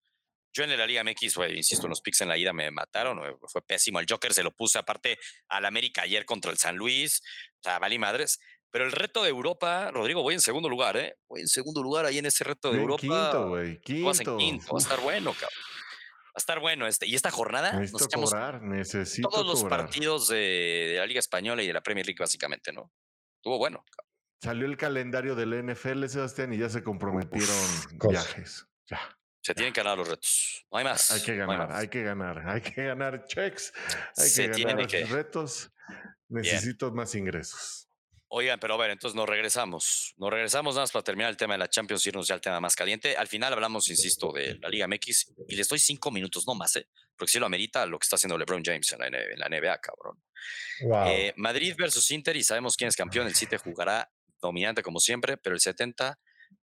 Yo en la Liga MX, güey, insisto, en los picks en la ida me mataron, fue pésimo. El Joker se lo puse aparte al América ayer contra el San Luis, o sea, valí madres. Pero el reto de Europa, Rodrigo, voy en segundo lugar, ¿eh? Voy en segundo lugar ahí en ese reto de Europa. quinto, güey. vas en quinto, va a estar bueno, cabrón. Va a estar bueno este. Y esta jornada nos Necesito cobrar, necesito todos los cobrar. partidos de, de la Liga Española y de la Premier League, básicamente, ¿no? Estuvo bueno. Salió el calendario del NFL, Sebastián, y ya se comprometieron viajes. Ya. Se tienen que ganar los retos. No hay más. Hay que ganar, hay que ganar, hay que ganar checks, hay Se que ganar que. retos. Necesito más ingresos. Oigan, pero a ver, entonces nos regresamos. Nos regresamos nada más para terminar el tema de la Champions y irnos ya al tema más caliente. Al final hablamos, insisto, de la Liga MX y les doy cinco minutos, no más, ¿eh? porque si lo amerita lo que está haciendo LeBron James en la, en la NBA, cabrón. Wow. Eh, Madrid versus Inter y sabemos quién es campeón. El City jugará dominante como siempre, pero el 70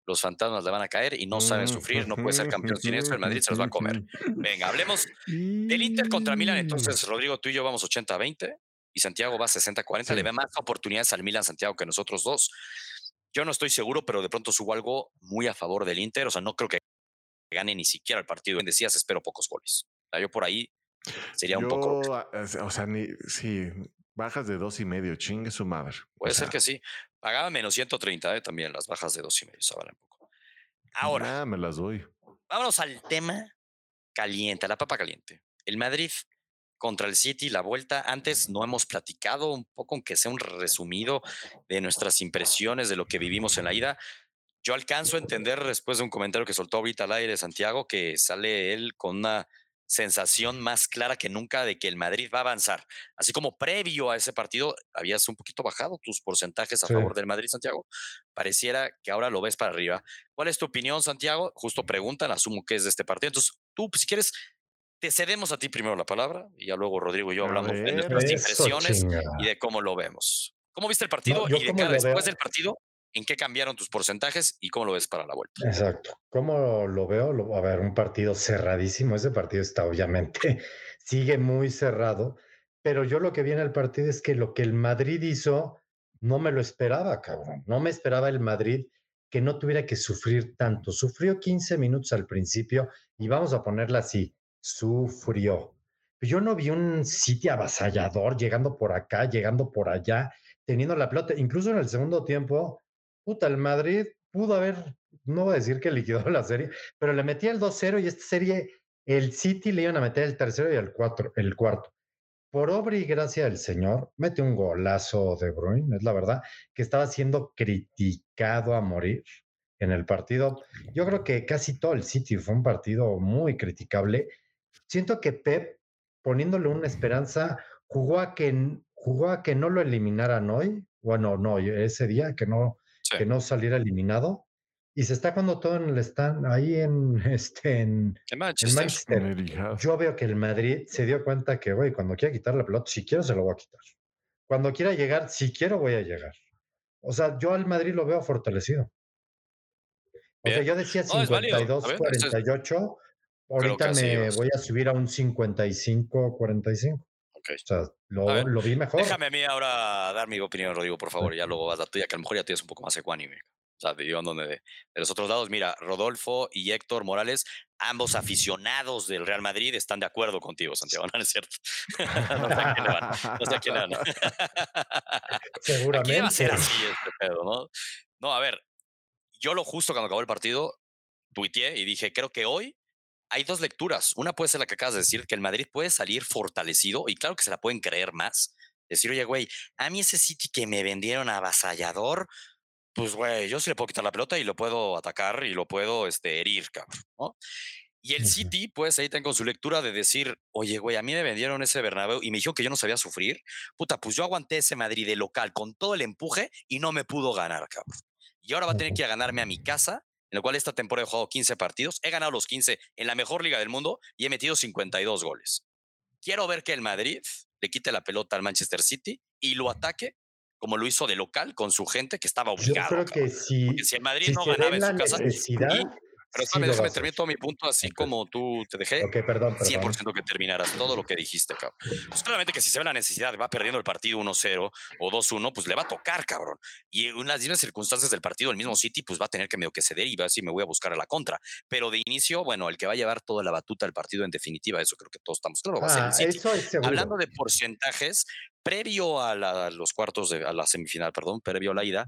los fantasmas le van a caer y no saben sufrir. No puede ser campeón sin eso. El Madrid se los va a comer. Venga, hablemos del Inter contra Milan. Entonces, <laughs> Rodrigo, tú y yo vamos 80-20 y Santiago va 60-40. Sí. Le ve más oportunidades al Milan Santiago que nosotros dos. Yo no estoy seguro, pero de pronto subo algo muy a favor del Inter. O sea, no creo que gane ni siquiera el partido. Decías, espero pocos goles. O sea, yo por ahí sería un poco. Ah, o sea, ni, sí, bajas de dos y medio, chingue su madre. O Puede ser que sí. Pagaba menos 130 eh, también las bajas de dos y medio. Saben un poco. Ahora, nah, me las doy. vámonos al tema caliente, a la papa caliente. El Madrid contra el City, la vuelta. Antes no hemos platicado un poco, aunque sea un resumido de nuestras impresiones de lo que vivimos en la ida. Yo alcanzo a entender después de un comentario que soltó ahorita al aire Santiago que sale él con una sensación más clara que nunca de que el Madrid va a avanzar. Así como previo a ese partido habías un poquito bajado tus porcentajes a Sí. favor del Madrid, Santiago. Pareciera que ahora lo ves para arriba. ¿Cuál es tu opinión, Santiago? Justo preguntan, asumo que es de este partido. Entonces, tú, si quieres, te cedemos a ti primero la palabra y ya luego Rodrigo y yo hablamos de nuestras impresiones chingada. y de cómo lo vemos. ¿Cómo viste el partido? y de cara después del partido, ¿en qué cambiaron tus porcentajes y cómo lo ves para la vuelta? Exacto. ¿Cómo lo veo? A ver, un partido cerradísimo. Ese partido está obviamente, <laughs> sigue muy cerrado, pero yo lo que vi en el partido es que lo que el Madrid hizo, no me lo esperaba, cabrón. No me esperaba el Madrid que no tuviera que sufrir tanto. Sufrió 15 minutos al principio y vamos a ponerla así, sufrió. Yo no vi un City avasallador llegando por acá, llegando por allá, teniendo la pelota. Incluso en el segundo tiempo, puta, el Madrid pudo haber, no voy a decir que liquidó la serie, pero le metía el 2-0 y esta serie, el City le iban a meter el tercero y el, cuatro, el cuarto. Por obra y gracia del Señor, mete un golazo de Bruyne, es la verdad, que estaba siendo criticado a morir en el partido. Yo creo que casi todo el City fue un partido muy criticable. Siento que Pep, poniéndole una esperanza, jugó a que, jugó a que no lo eliminaran hoy, bueno, no, ese día, que no, Sí. que no saliera eliminado. Y se está jugando todo en el stand, ahí en, <laughs> este, en, Manchester. En. Yo veo que el Madrid se dio cuenta que, güey, cuando quiera quitar la pelota, si quiero se lo voy a quitar. Cuando quiera llegar, si quiero voy a llegar. O sea, yo al Madrid lo veo fortalecido. O sea, Bien. yo decía No, es válido. A 52, ver, eso es- 48. Ahorita me voy a subir a un 55, 45. Ok. O sea, A lo, lo vi mejor. Déjame a mí ahora dar mi opinión, Rodrigo, por favor, y ya luego vas la tuya, que a lo mejor ya tienes un poco más ecuánime. O sea, yo ando de, de los otros lados, mira, Rodolfo y Héctor Morales, ambos aficionados del Real Madrid, están de acuerdo contigo, Santiago, <laughs> ¿no es cierto? <laughs> no sé a quién le van. No sé a quién le van. <laughs> Aquí debe ser Seguramente. así este pedo, ¿no? No, a ver, yo lo justo cuando acabó el partido, tuiteé y dije, creo que hoy hay dos lecturas. Una puede ser la que acabas de decir, que el Madrid puede salir fortalecido y claro que se la pueden creer más. Decir, oye, güey, a mí ese City que me vendieron avasallador, pues, güey, yo sí le puedo quitar la pelota y lo puedo atacar y lo puedo este, herir, cabrón, ¿no? Y el. City, pues ahí tengo con su lectura de decir, oye, güey, a mí me vendieron ese Bernabéu y me dijeron que yo no sabía sufrir. Puta, pues yo aguanté ese Madrid de local con todo el empuje y no me pudo ganar, cabrón. Y ahora va a tener que ir a ganarme a mi casa, en la cual esta temporada he jugado 15 partidos, he ganado los 15 en la mejor liga del mundo y he metido 52 goles. Quiero ver que el Madrid le quite la pelota al Manchester City y lo ataque como lo hizo de local con su gente que estaba Yo obligado. creo cabrón. que si, Porque si el Madrid si no ganaba en su casa, y- pero sí déjame, lo déjame terminar todo mi punto así como tú te dejé. Ok, perdón, perdón. 100% que terminaras todo lo que dijiste, cabrón. Pues claramente que si se ve la necesidad, va perdiendo el partido 1-0 o 2-1, pues le va a tocar, cabrón. Y en las mismas circunstancias del partido, el mismo City, pues va a tener que medio que ceder y va a decir, me voy a buscar a la contra. Pero de inicio, bueno, el que va a llevar toda la batuta del partido en definitiva, eso creo que todos estamos claros, va a ser Ah, el City. eso es. Hablando de porcentajes, previo a, la- a los cuartos, de, a la semifinal, perdón, previo a la ida,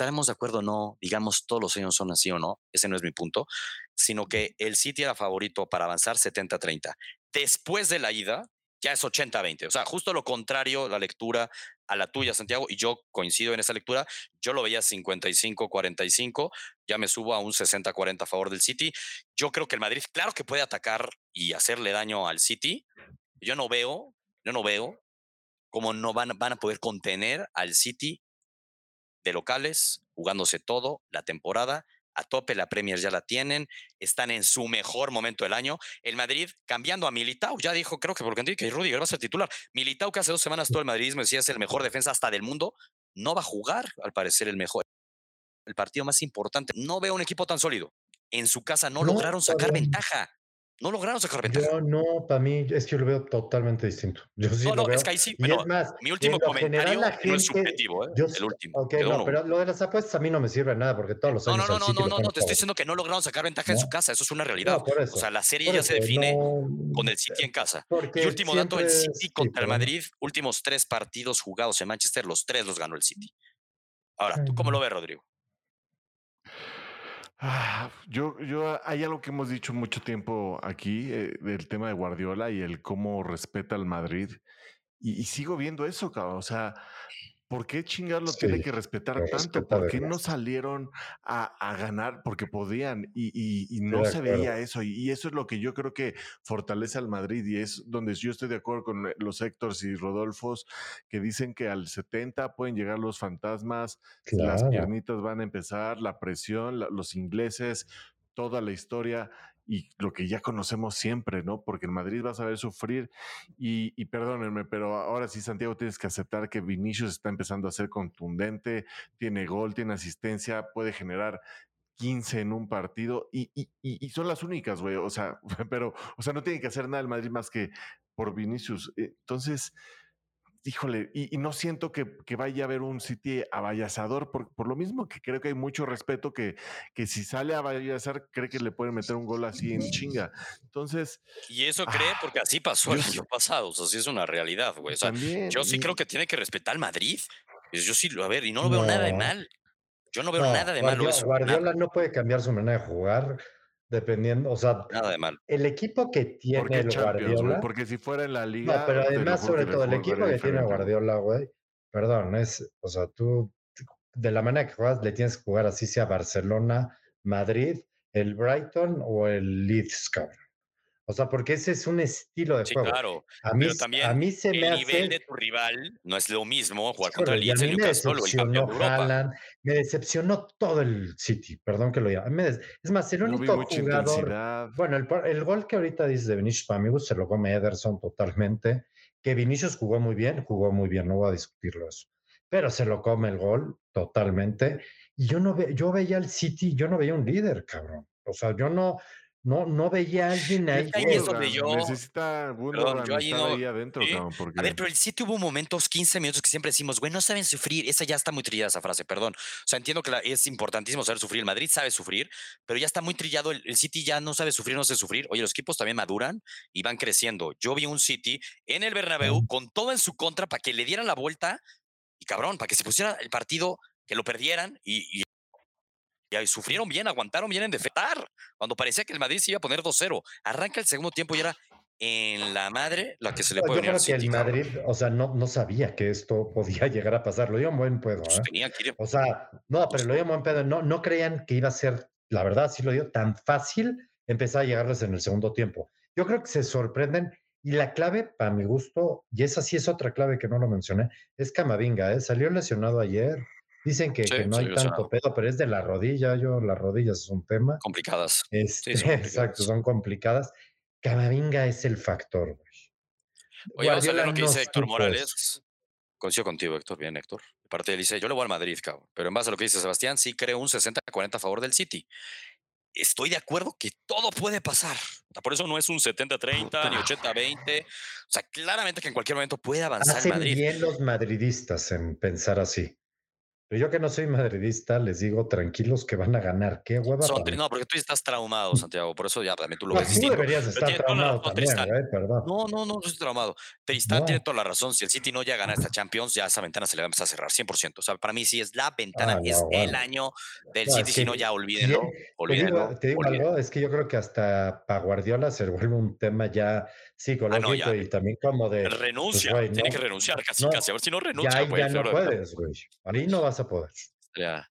estaremos de acuerdo o no, digamos, todos los años son así o no, ese no es mi punto, sino que el City era favorito para avanzar 70-30. Después de la ida, ya es 80-20. O sea, justo lo contrario la lectura a la tuya, Santiago, y yo coincido en esa lectura. Yo lo veía 55-45, ya me subo a un 60-40 a favor del City. Yo creo que el Madrid, claro que puede atacar y hacerle daño al City. Yo no veo, yo no veo cómo no van, van a poder contener al City de locales, jugándose todo la temporada a tope, la Premier ya la tienen, están en su mejor momento del año. El Madrid cambiando a Militao, ya dijo, creo que porque que Rudiger va a ser titular. Militao, que hace dos semanas todo el madridismo decía es el mejor defensa hasta del mundo, no va a jugar, al parecer, el mejor. El partido más importante. No veo un equipo tan sólido. En su casa no, lograron sacar ventaja. No lograron sacar ventaja. Yo no, para mí es que yo lo veo totalmente distinto. Yo sí no, lo veo. es que ahí sí, pero más, mi último comentario no es subjetivo, ¿eh? Yo, el último. Ok, no, pero lo de las apuestas a mí no me sirve nada porque todos los años No, no, no, no, no, no, te estoy diciendo que no lograron sacar ventaja en su casa, eso es una realidad. o sea, la serie ya se define con el City en casa. Y último dato, el City contra el Madrid, últimos tres partidos jugados en Manchester, los tres los ganó el City. Ahora, ¿tú cómo lo ves, Rodrigo? Ah, yo, yo, hay algo que hemos dicho mucho tiempo aquí eh, del tema de Guardiola y el cómo respeta al Madrid. Y, y sigo viendo eso, cabrón. O sea, ¿Por qué chingar lo tiene que respetar tanto? ¿Por qué no salieron a, ganar? Porque podían y, no se veía eso. Y, eso es lo que yo creo que fortalece al Madrid y es donde yo estoy de acuerdo con eh, los Héctors y Rodolfos que dicen que al 70 pueden llegar los fantasmas, las piernitas van a empezar, la presión, los ingleses, toda la historia y lo que ya conocemos siempre, ¿no? Porque el Madrid va a saber sufrir y, perdónenme, pero ahora sí, Santiago, tienes que aceptar que Vinicius está empezando a ser contundente, tiene gol, tiene asistencia, puede generar 15 en un partido y, y, son las únicas, güey. O sea, <laughs> pero, o sea, no tiene que hacer nada el Madrid más que por Vinicius. Entonces, híjole, y, no siento que, vaya a haber un City avallazador, por, por, lo mismo que creo que hay mucho respeto que, que si sale a avallazar, cree que le pueden meter un gol así en chinga. Entonces. Y eso cree porque así pasó el año pasado, o sea, sí es una realidad, güey. O sea, yo sí creo que tiene que respetar al Madrid. Yo sí, a ver, y no lo veo nada de mal. Yo no veo nada de malo eso. Guardiola no puede cambiar su manera de jugar dependiendo, o sea, nada de mal. El equipo que tiene el Guardiola. porque si fuera en la liga. No, pero además, sobre todo, el equipo que tiene Guardiola, güey. Perdón, es, o sea, tú, de la manera que juegas, le tienes que jugar así sea Barcelona, Madrid, el Brighton o el Leeds, cabrón. O sea, porque ese es un estilo de sí, juego. claro. A mí, también a mí se el me nivel de tu rival no es lo mismo jugar contra el Leeds, el Newcastle el campeón de Europa. me decepcionó todo el City, perdón que lo diga. Es más, el único jugador... Bueno, el, el, gol que ahorita dices de Vinicius para mí se lo come Ederson totalmente. Que Vinicius jugó muy bien, jugó muy bien, no voy a discutirlo eso. Pero se lo come el gol totalmente. Y yo no ve, yo veía al City, yo no veía un líder, cabrón. O sea, yo no, no, no veía a alguien ahí. Ahí es donde yo. Necesita Perdón, yo ahí, no, ahí adentro, ¿sí? porque... A ver, pero el City hubo momentos, 15 minutos, que siempre decimos, güey, no saben sufrir. Esa ya está muy trillada, esa frase, perdón. O sea, entiendo que la, es importantísimo saber sufrir. El Madrid sabe sufrir, pero ya está muy trillado. El, el, City ya no sabe sufrir, no sabe sufrir. Oye, los equipos también maduran y van creciendo. Yo vi un City en el Bernabéu con todo en su contra para que le dieran la vuelta y cabrón, para que se pusiera el partido, que lo perdieran y, y y sufrieron bien, aguantaron bien en defetar. Cuando parecía que el Madrid se iba a poner 2-0, arranca el segundo tiempo y era en la madre la que se le puede Yo creo que el Madrid, o sea, no, no sabía que esto podía <laughs> llegar a pasar. Lo dio un buen pedo. Pues ¿eh? O sea, no, pero lo dio un buen pedo. No, no creían que iba a ser, la verdad, sí lo dio tan fácil empezar a llegarles en el segundo tiempo. Yo creo que se sorprenden. Y la clave, para mi gusto, y esa sí es otra clave que no lo mencioné, es Camavinga. ¿eh? Salió lesionado ayer. Dicen que, no hay tanto pedo, pero es de la rodilla. Yo, las rodillas es un tema. Complicadas. Este, <laughs> exacto, son complicadas. Camavinga es el factor, güey. Oye, vamos a leer lo que dice Héctor Morales. Coincido contigo, Héctor. Bien, Héctor. Aparte, dice: Yo le voy al Madrid, cabrón. Pero en base a lo que dice Sebastián, sí creo un 60-40 a favor del City. Estoy de acuerdo que todo puede pasar. Por eso no es un 70-30 ni 80-20. O sea, claramente que en cualquier momento puede <laughs> avanzar Hacen el Madrid. bien los madridistas en pensar así. Pero yo que no soy madridista, les digo tranquilos que van a ganar. Qué hueva. Son no, porque tú estás traumado, Santiago. Por eso ya también tú lo No, ves tú distinto. deberías estar tiene traumado razón, también, perdón. No, no, no, no estoy traumado. Tristán No. tiene toda la razón. Si el City no llega a ganar esta Champions, ya esa ventana se le va a empezar a cerrar 100%. O sea, para mí sí es la ventana, Ah, es no, el año del No, City. Si no, ya olvídenlo. Olvídenlo. digo, te digo olvídenlo. algo, es que yo creo que hasta para Guardiola se vuelve un tema ya psicológico ya. y también como de, Renuncia, güey, tiene no, que renunciar casi, no, casi. A ver si no ya renuncia, güey. ya no puedes, güey. Ahí no vas a poder. Ya.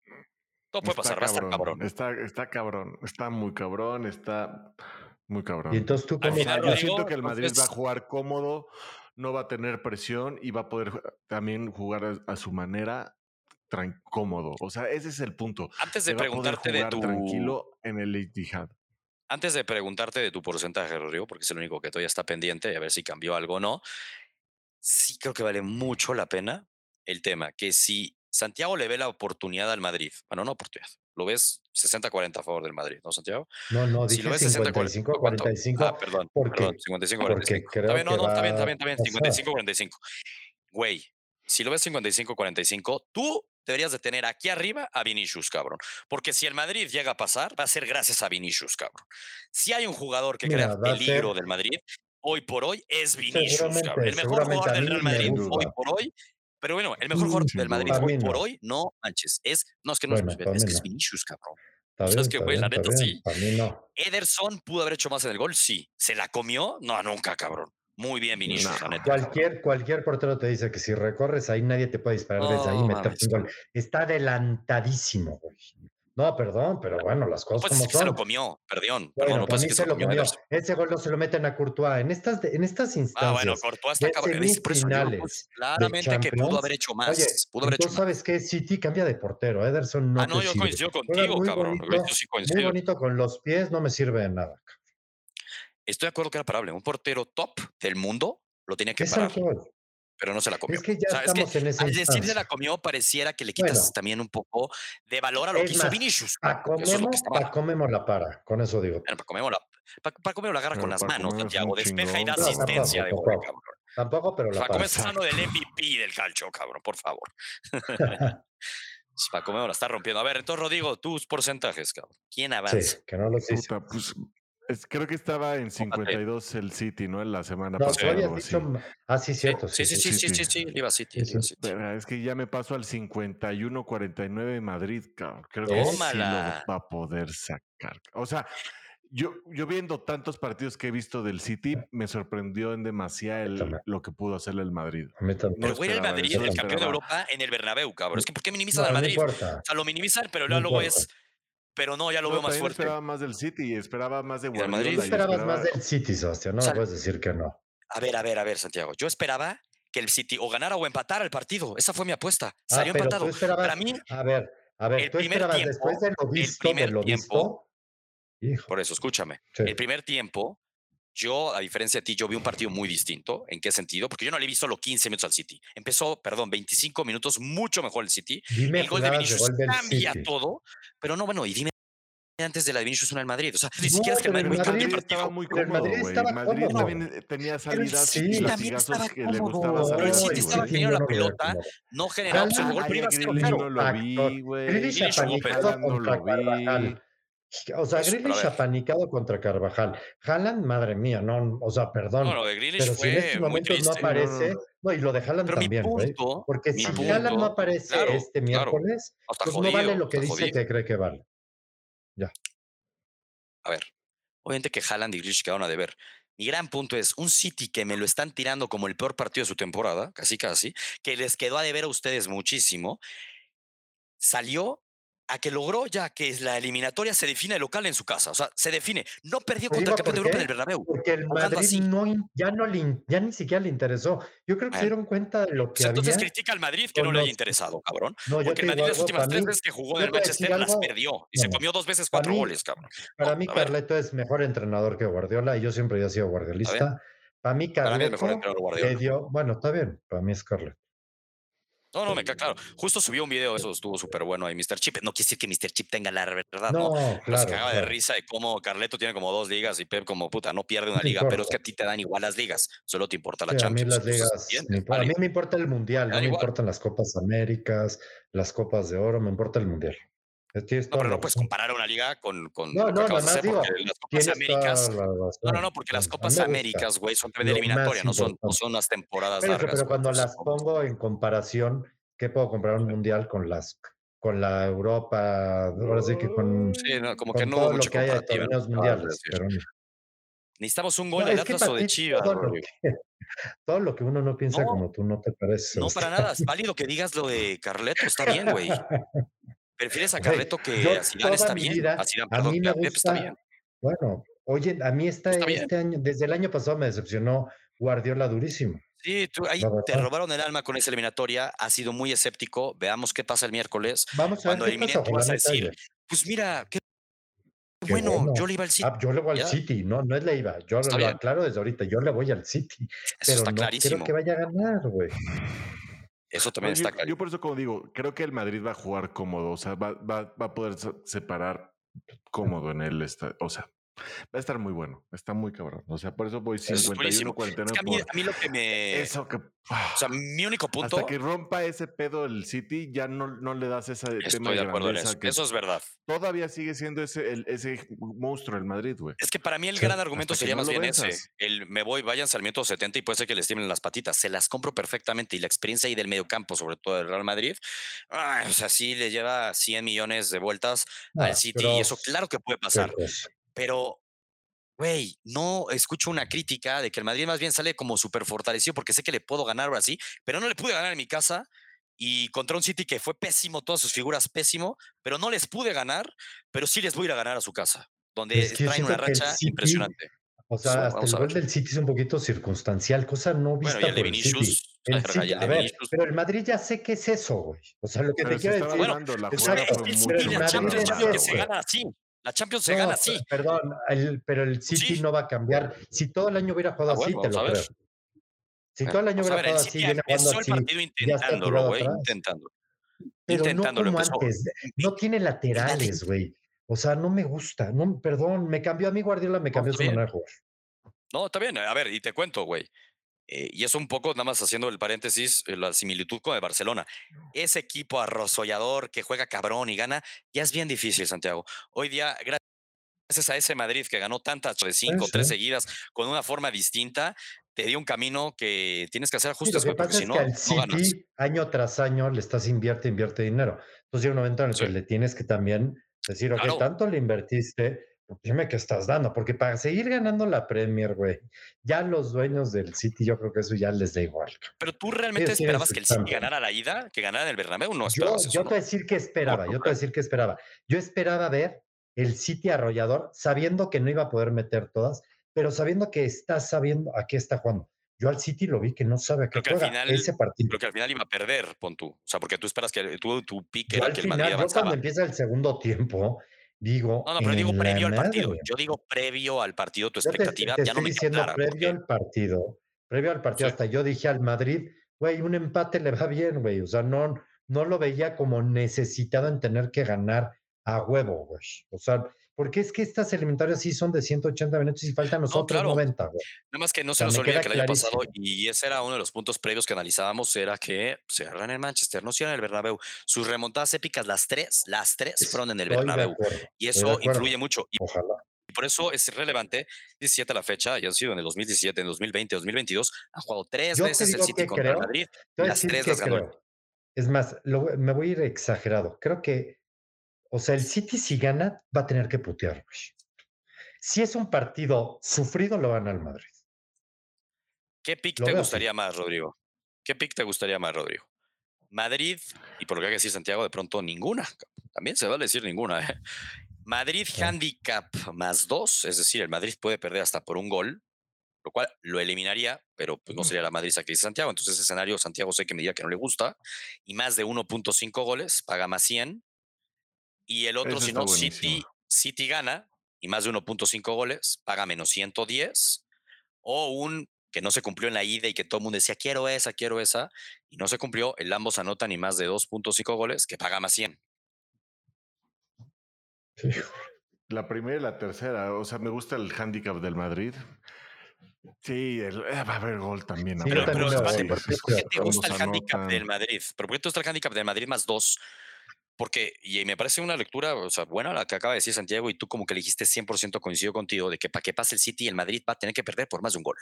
Todo puede Está pasar, va a estar cabrón. Está, está cabrón. Está muy cabrón. Está muy cabrón. Y entonces tú como final, Yo siento que el Madrid va a jugar cómodo, no va a tener presión y va a poder también jugar a, a su manera tran- cómodo. O sea, ese es el punto. Antes de preguntarte de tu. tranquilo en el Etihad. Antes de preguntarte de tu porcentaje, Rodrigo, porque es el único que todavía está pendiente, a ver si cambió algo o no. Sí creo que vale mucho la pena el tema, que si Santiago le ve la oportunidad al Madrid, bueno, no oportunidad, lo ves 60-40 a favor del Madrid, ¿no, Santiago? No, no, Si lo ves 55, 55, ¿cuánto? 45. Ah, perdón, perdón, 55, porque 45. creo Está bien, no, no, está bien, está bien, está bien, a pasar. 55, 45. Güey, si lo ves 55, 45, tú deberías de tener aquí arriba a Vinicius, cabrón. Porque si el Madrid llega a pasar, va a ser gracias a Vinicius, cabrón. Si hay un jugador que Mira, crea peligro ser- del Madrid, hoy por hoy es Vinicius, cabrón. El mejor jugador del Real Madrid hoy por hoy. Pero bueno, el mejor jugador Sin del Madrid hoy por hoy, no manches. Es, no, es que no Bueno, es, que es. Vinicius, cabrón. Bien, es que, güey, la neta, sí. no. Ederson pudo haber hecho más en el gol, sí. ¿Se la comió? No, nunca, cabrón. Muy bien, Vinicius, No. la neta. Cualquier, cualquier portero te dice que si recorres ahí nadie te puede disparar desde ahí y meterte un gol. Está adelantadísimo, güey. No, perdón, pero bueno, las cosas puedes como decir que se lo son. comió, perdón. Bueno, perdón, no que se lo comió. Ese gol no se lo meten a Courtois. En estas, en estas Ah, bueno, instancias Courtois está. Es por eso pues, de claramente que pudo haber hecho más. Oye, pudo haber hecho. ¿sabes qué? City cambia de portero. Ederson no Ah, no, yo sirve. coincido contigo, muy cabrón. bonito, Yo sí muy coincido. bonito con los pies, no me sirve de nada. Estoy de acuerdo que era parable. Un portero top del mundo lo tenía que Es lo parar, que voy. Pero no se la comió. Es que ya O sea, es que estamos en esa al decir se la comió, pareciera que le quitas Bueno. también un poco de valor a lo Es que hizo más, Vinicius. Paco lo está mal. Paco Memo la para. Con eso digo. Bueno, Paco Memo la, Pa- Paco Memo la agarra con las Paco manos, Santiago. Despeja y da asistencia de Tampoco, tampoco. cabrón. Tampoco, pero la Paco para. Memo está hablando del MVP del calcio, cabrón, por favor. <laughs> Paco Memo la está rompiendo. A ver, entonces, Rodrigo, tus porcentajes, cabrón. ¿Quién avanza? Sí, que no hice. Puta, pues, es- creo que estaba en 52 el City, ¿no? En la semana No, pasada. algo así. dicho. Ah, sí, cierto. Sí, sí, sí, sí, sí, sí. iba City, Sí, sí. Pero es que ya me paso al 51-49 Madrid, cabrón. Creo que sí Tómala. lo va a poder sacar. O sea, yo, yo viendo tantos partidos que he visto del City, me sorprendió en demasía el- lo que pudo hacer el Madrid. También. Pero güey, el Madrid, eso, el no campeón de. Europa en el Bernabéu, cabrón. Es que ¿por qué minimizan No, al no Madrid? importa. O sea, lo minimizan, pero No luego importa. es. Pero no, ya lo No, veo más fuerte. esperaba más del City, esperaba más de del Guardiola. Madrid? esperabas esperaba- más del City, Sebastián. No O sea, me puedes decir que no. A ver, a ver, a ver, Santiago. Yo esperaba que el City o ganara o empatara el partido. Esa fue mi apuesta. Ah, Salió pero empatado. tú esperabas. Para mí, A ver, a ver, el tú primer esperabas tiempo- después de lo el visto, de primer lo tiempo- visto. Hijo. por eso, escúchame. sí. El primer tiempo, yo, a diferencia de ti, yo vi un partido muy distinto. ¿En qué sentido? Porque yo no le he visto los 15 minutos al City. Empezó, perdón, 25 minutos, mucho mejor el City. Dime el gol de Vinicius gol cambia City. todo. Pero no, bueno, y dime antes de la de Vinicius una del Madrid. O sea, ni No, siquiera es que el Madrid Madrid el estaba muy Pero el cómodo, Madrid güey. estaba Madrid cómodo. también tenía salidas City y también estaba que le cómodo. gustaba Pero el City estaba teniendo la no lo veo pelota, cómodo. no generaba opción de gol, pero iba a ser Grealish cero. no lo vi, O sea, a Grealish apanicado contra Carvajal. Haaland, madre mía, no, o sea, perdón. No, lo de Grealish pero si en fue estos momentos no aparece, no, no, y lo de Haaland Pero también, güey. Porque si punto, Haaland no aparece claro, este miércoles, pues jodido, no vale lo que dice jodido. que cree que vale. A ver, obviamente que Haaland y Grealish quedaron a deber. Mi gran punto es un City que me lo están tirando como el peor partido de su temporada, casi casi, que les quedó a deber a ustedes muchísimo, salió a que logró ya que la eliminatoria se define local en su casa. O sea, se define. No perdió contra el campeón de Europa en el Bernabéu. Porque el Madrid no, ya, no le, in- ya ni siquiera le interesó. Yo creo que se dieron cuenta de lo Pues que entonces había. critica al Madrid que no le haya interesado, cabrón. No, Porque el Madrid las últimas para tres veces que jugó en el Manchester las perdió y se comió dos veces para cuatro mí- goles, cabrón. Para mí. Carleto es mejor entrenador que Guardiola y yo siempre he sido guardiolista. Para mí, Para mí es Carleto mejor entrenador Guardiola. dio. Bueno, está bien, para mí es Carleto. No, no, me queda claro. Justo subió un video, eso estuvo súper bueno ahí, Mr. Chip. No quiere decir que Mr. Chip tenga la verdad, ¿no? No, Pero se claro. cagaba de claro. risa de cómo Carleto tiene como dos ligas y Pep como puta, no pierde una No liga, pero es importa. que a ti te dan igual las ligas, solo te importa la Sí, a mí Champions. las ligas, me a mí me importa el mundial, no me igual. importan las Copas Américas, las Copas de Oro, me importa el mundial. Tienes No, pero no puedes comparar una liga con, con No, no, de digo, las Copas Américas. No, no, no, porque las Copas Américas, güey, son también lo eliminatorias, no son, no son unas temporadas Pero, largas. pero cuando las pongo en comparación, ¿qué puedo comparar un mundial con las con la Europa? Ahora sí que con, Sí, no, como que no todo lo que de de mundiales. Pero no. Necesitamos un gol del Atlas o de Chivas, todo lo, que, <laughs> todo lo que uno no piensa No, como tú no te parece. No, para nada. Es válido que digas lo de Carleto, está bien, güey. <laughs> Prefieres a Güey, Carleto que a Zidane, está bien. vida, A Zidane, a mí me a Pep está gusta, bien. bueno, oye, a mí esta, Está bien. este año, desde el año pasado me decepcionó Guardiola durísimo. Sí, tú, ahí La te robaron el alma con esa eliminatoria. Has sido muy escéptico. Veamos qué pasa el miércoles. Vamos a ver Cuando qué eliminen, pasa, tú vas a decir, pues mira, qué Qué bueno, bueno. yo le iba al City. Ah, yo le voy al. City, no, no es le iba, yo Está lo bien. aclaro desde ahorita, yo le voy al City, Eso pero está no clarísimo. quiero que vaya a ganar, güey. Eso también está claro. yo por eso, como digo, creo que el Madrid va a jugar cómodo, o sea, va, va, va a poder se- separar cómodo en el o sea, va a estar muy bueno, está muy cabrón. O sea, por eso voy Eso es 51, buenísimo. Es 49 que a mí, por a mí lo que me. eso que O sea, mi único punto. hasta que rompa ese pedo el City, ya no, no le das ese tema Estoy de acuerdo en eso. que Eso es verdad. todavía sigue siendo ese, el- ese monstruo el Madrid, güey. Es que para mí el Sí, gran argumento hasta sería no más bien ese. El me voy, váyanse al minuto 70 y puede ser que les tiemblen las patitas. Se las compro perfectamente. Y la experiencia ahí del mediocampo, sobre todo del Real Madrid, ay, o sea, sí le lleva 100 millones de vueltas al Ah, City. Y eso claro que puede pasar. Pero, güey, no escucho una crítica de que el Madrid más bien sale como súper fortalecido porque sé que le puedo ganar ahora sí, pero no le pude ganar en mi casa. Y contra un City que fue pésimo, todas sus figuras pésimo, pero no les pude ganar, pero sí les voy a ir a ganar a su casa, donde Es que traen una que racha City, impresionante. o So, sea, hasta vamos el a gol del City es un poquito circunstancial, cosa no Bueno, vista y el de por el City. Vinicius, El City, el a de ver, Vinicius. pero el Madrid ya sé qué es eso, güey. O sea, lo que Pero te se quiero decir, dando, la que fue el City, la Champions, Champions se eso. gana así. La Champions se no, gana así. perdón, el- pero el City sí. no va a cambiar. Si todo el año hubiera jugado Ah, así, te lo ver. creo. Si Eh, todo el año Vamos hubiera jugado así, viene jugando empezó el así, partido intentándolo, güey, intentándolo. Pero no Intentándolo como empezó. antes. No tiene laterales, güey. O sea, no me gusta. No, perdón, me cambió a mí Guardiola, me cambió está su manera de jugar. No, está bien. A ver, y te cuento, güey. Eh, y eso un poco, nada más haciendo el paréntesis, eh, la similitud con el Barcelona. Ese equipo arrosollador que juega cabrón y gana, ya es bien difícil, Santiago. Hoy día, gracias a ese Madrid que ganó tantas de cinco, sí. tres seguidas, con una forma distinta, te dio un camino que tienes que hacer ajustes, porque pasa si es no, que al no ganas. City, año tras año, le estás invierte, invierte dinero. Entonces llega un momento en el Sí. que le tienes que también decir, ok, Claro. tanto le invertiste, pues dime qué estás dando, porque para seguir ganando la Premier, güey, ya los dueños del City, yo creo que eso ya les da igual. Pero tú realmente tienen esperabas que el City ganara la ida, que ganara el Bernabéu, no Yo, eso, yo te voy a decir que esperaba, yo te voy a decir que esperaba. Yo esperaba ver el City arrollador, sabiendo que no iba a poder meter todas, pero sabiendo que está sabiendo a qué está jugando. Yo al City lo vi que no sabe a qué que al juega final- ese partido. Creo que al final iba a perder, pon tú. O sea, porque tú esperas que tú, tu pique era que el Madrid final, yo avanzaba. cuando empieza el segundo tiempo, digo. No, no, pero digo "En la previo al partido. madre". Yo digo previo al partido, tu Yo te, expectativa te ya no estoy me queda diciendo clara. previo porque- al partido, previo al partido, Sí. hasta yo dije al Madrid, güey, un empate le va bien, güey. O sea, no, no lo veía como necesitado en tener que ganar a huevo, güey. O sea, porque es que estas eliminatorias sí son de 180 minutos y faltan los No, otros claro. 90, güey. Nada más que no se sea, nos olvide que el año pasado, y ese era uno de los puntos previos que analizábamos, era que se agarran en Manchester, no se en el Bernabéu. Sus remontadas épicas, las tres, las tres fueron en el Bernabéu. Y eso influye mucho. Y Ojalá. por eso es relevante, 17 a la fecha, y han sido en el 2017, en 2020, 2022, han jugado tres Yo veces el City contra el Madrid. Las tres las ganó. Es más, lo- me voy a ir exagerado. Creo que, o sea, el City si gana va a tener que putear. Si es un partido sufrido, lo gana el Madrid. ¿Qué pick Lo te así. gustaría más, Rodrigo? ¿Qué pick te gustaría más, Rodrigo? Madrid, y por lo que hay que decir Santiago, de pronto ninguna. También se vale decir ninguna. ¿eh? Madrid handicap más dos, es decir, el Madrid puede perder hasta por un gol, lo cual lo eliminaría, pero pues no sería la Madrid que dice Santiago. Entonces, ese escenario, Santiago sé que me diría que no le gusta. Y más de 1.5 goles, paga más 100. Y el otro, Eso si no, City. City gana y más de 1.5 goles, paga menos 110. O un que no se cumplió en la ida y que todo el mundo decía, quiero esa, quiero esa, y no se cumplió, el ambos anotan ni más de 2.5 goles, que paga más 100. La primera y la tercera, o sea, me gusta el handicap del Madrid. Sí, el, eh, va a haber gol también. pero, aparte. pero, espérate, voy, ¿por, sí, qué sí, te gusta el handicap del. Madrid? ¿Pero por qué te gusta el handicap del Madrid más 2? Porque, y me parece una lectura, o sea, buena la que acaba de decir Santiago, y tú como que le dijiste 100% coincido contigo, de que para que pase el City, el Madrid va a tener que perder por más de un gol.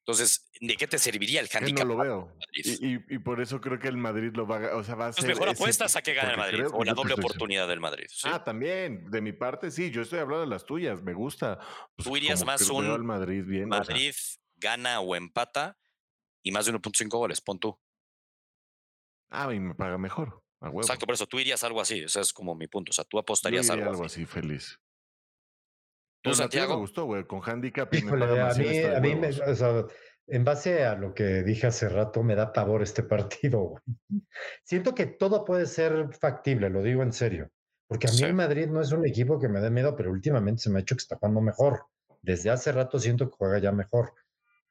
Entonces, ¿de qué te serviría el no handicap? lo más veo. Madrid? Y, y- y por eso creo que el Madrid lo va a, o sea, va a Entonces, ser. mejor apuestas a que gane el Madrid, creo- o la yo doble oportunidad del Madrid. ¿sí? Ah, también, de mi parte, sí, yo estoy hablando de las tuyas, me gusta. Pues, Tú irías más veo un al Madrid bien. o sea, Madrid gana o empata y más de 1.5 goles, pon tú. ah, y me paga mejor. Exacto, por eso tú irías algo así, ese es como mi punto, o sea, tú Yo apostarías iría algo, algo así. así, feliz. ¿Tú, Santiago? me gustó, güey, con handicap y me Híjole, paga a mí, a mí me, huevos. o sea, en base a lo que dije hace rato, me da pavor este partido. güey. Siento que todo puede ser factible, lo digo en serio. Porque a mí Sí. el Madrid no es un equipo que me dé miedo, pero últimamente se me ha hecho que está jugando mejor. Desde hace rato siento que juega ya mejor.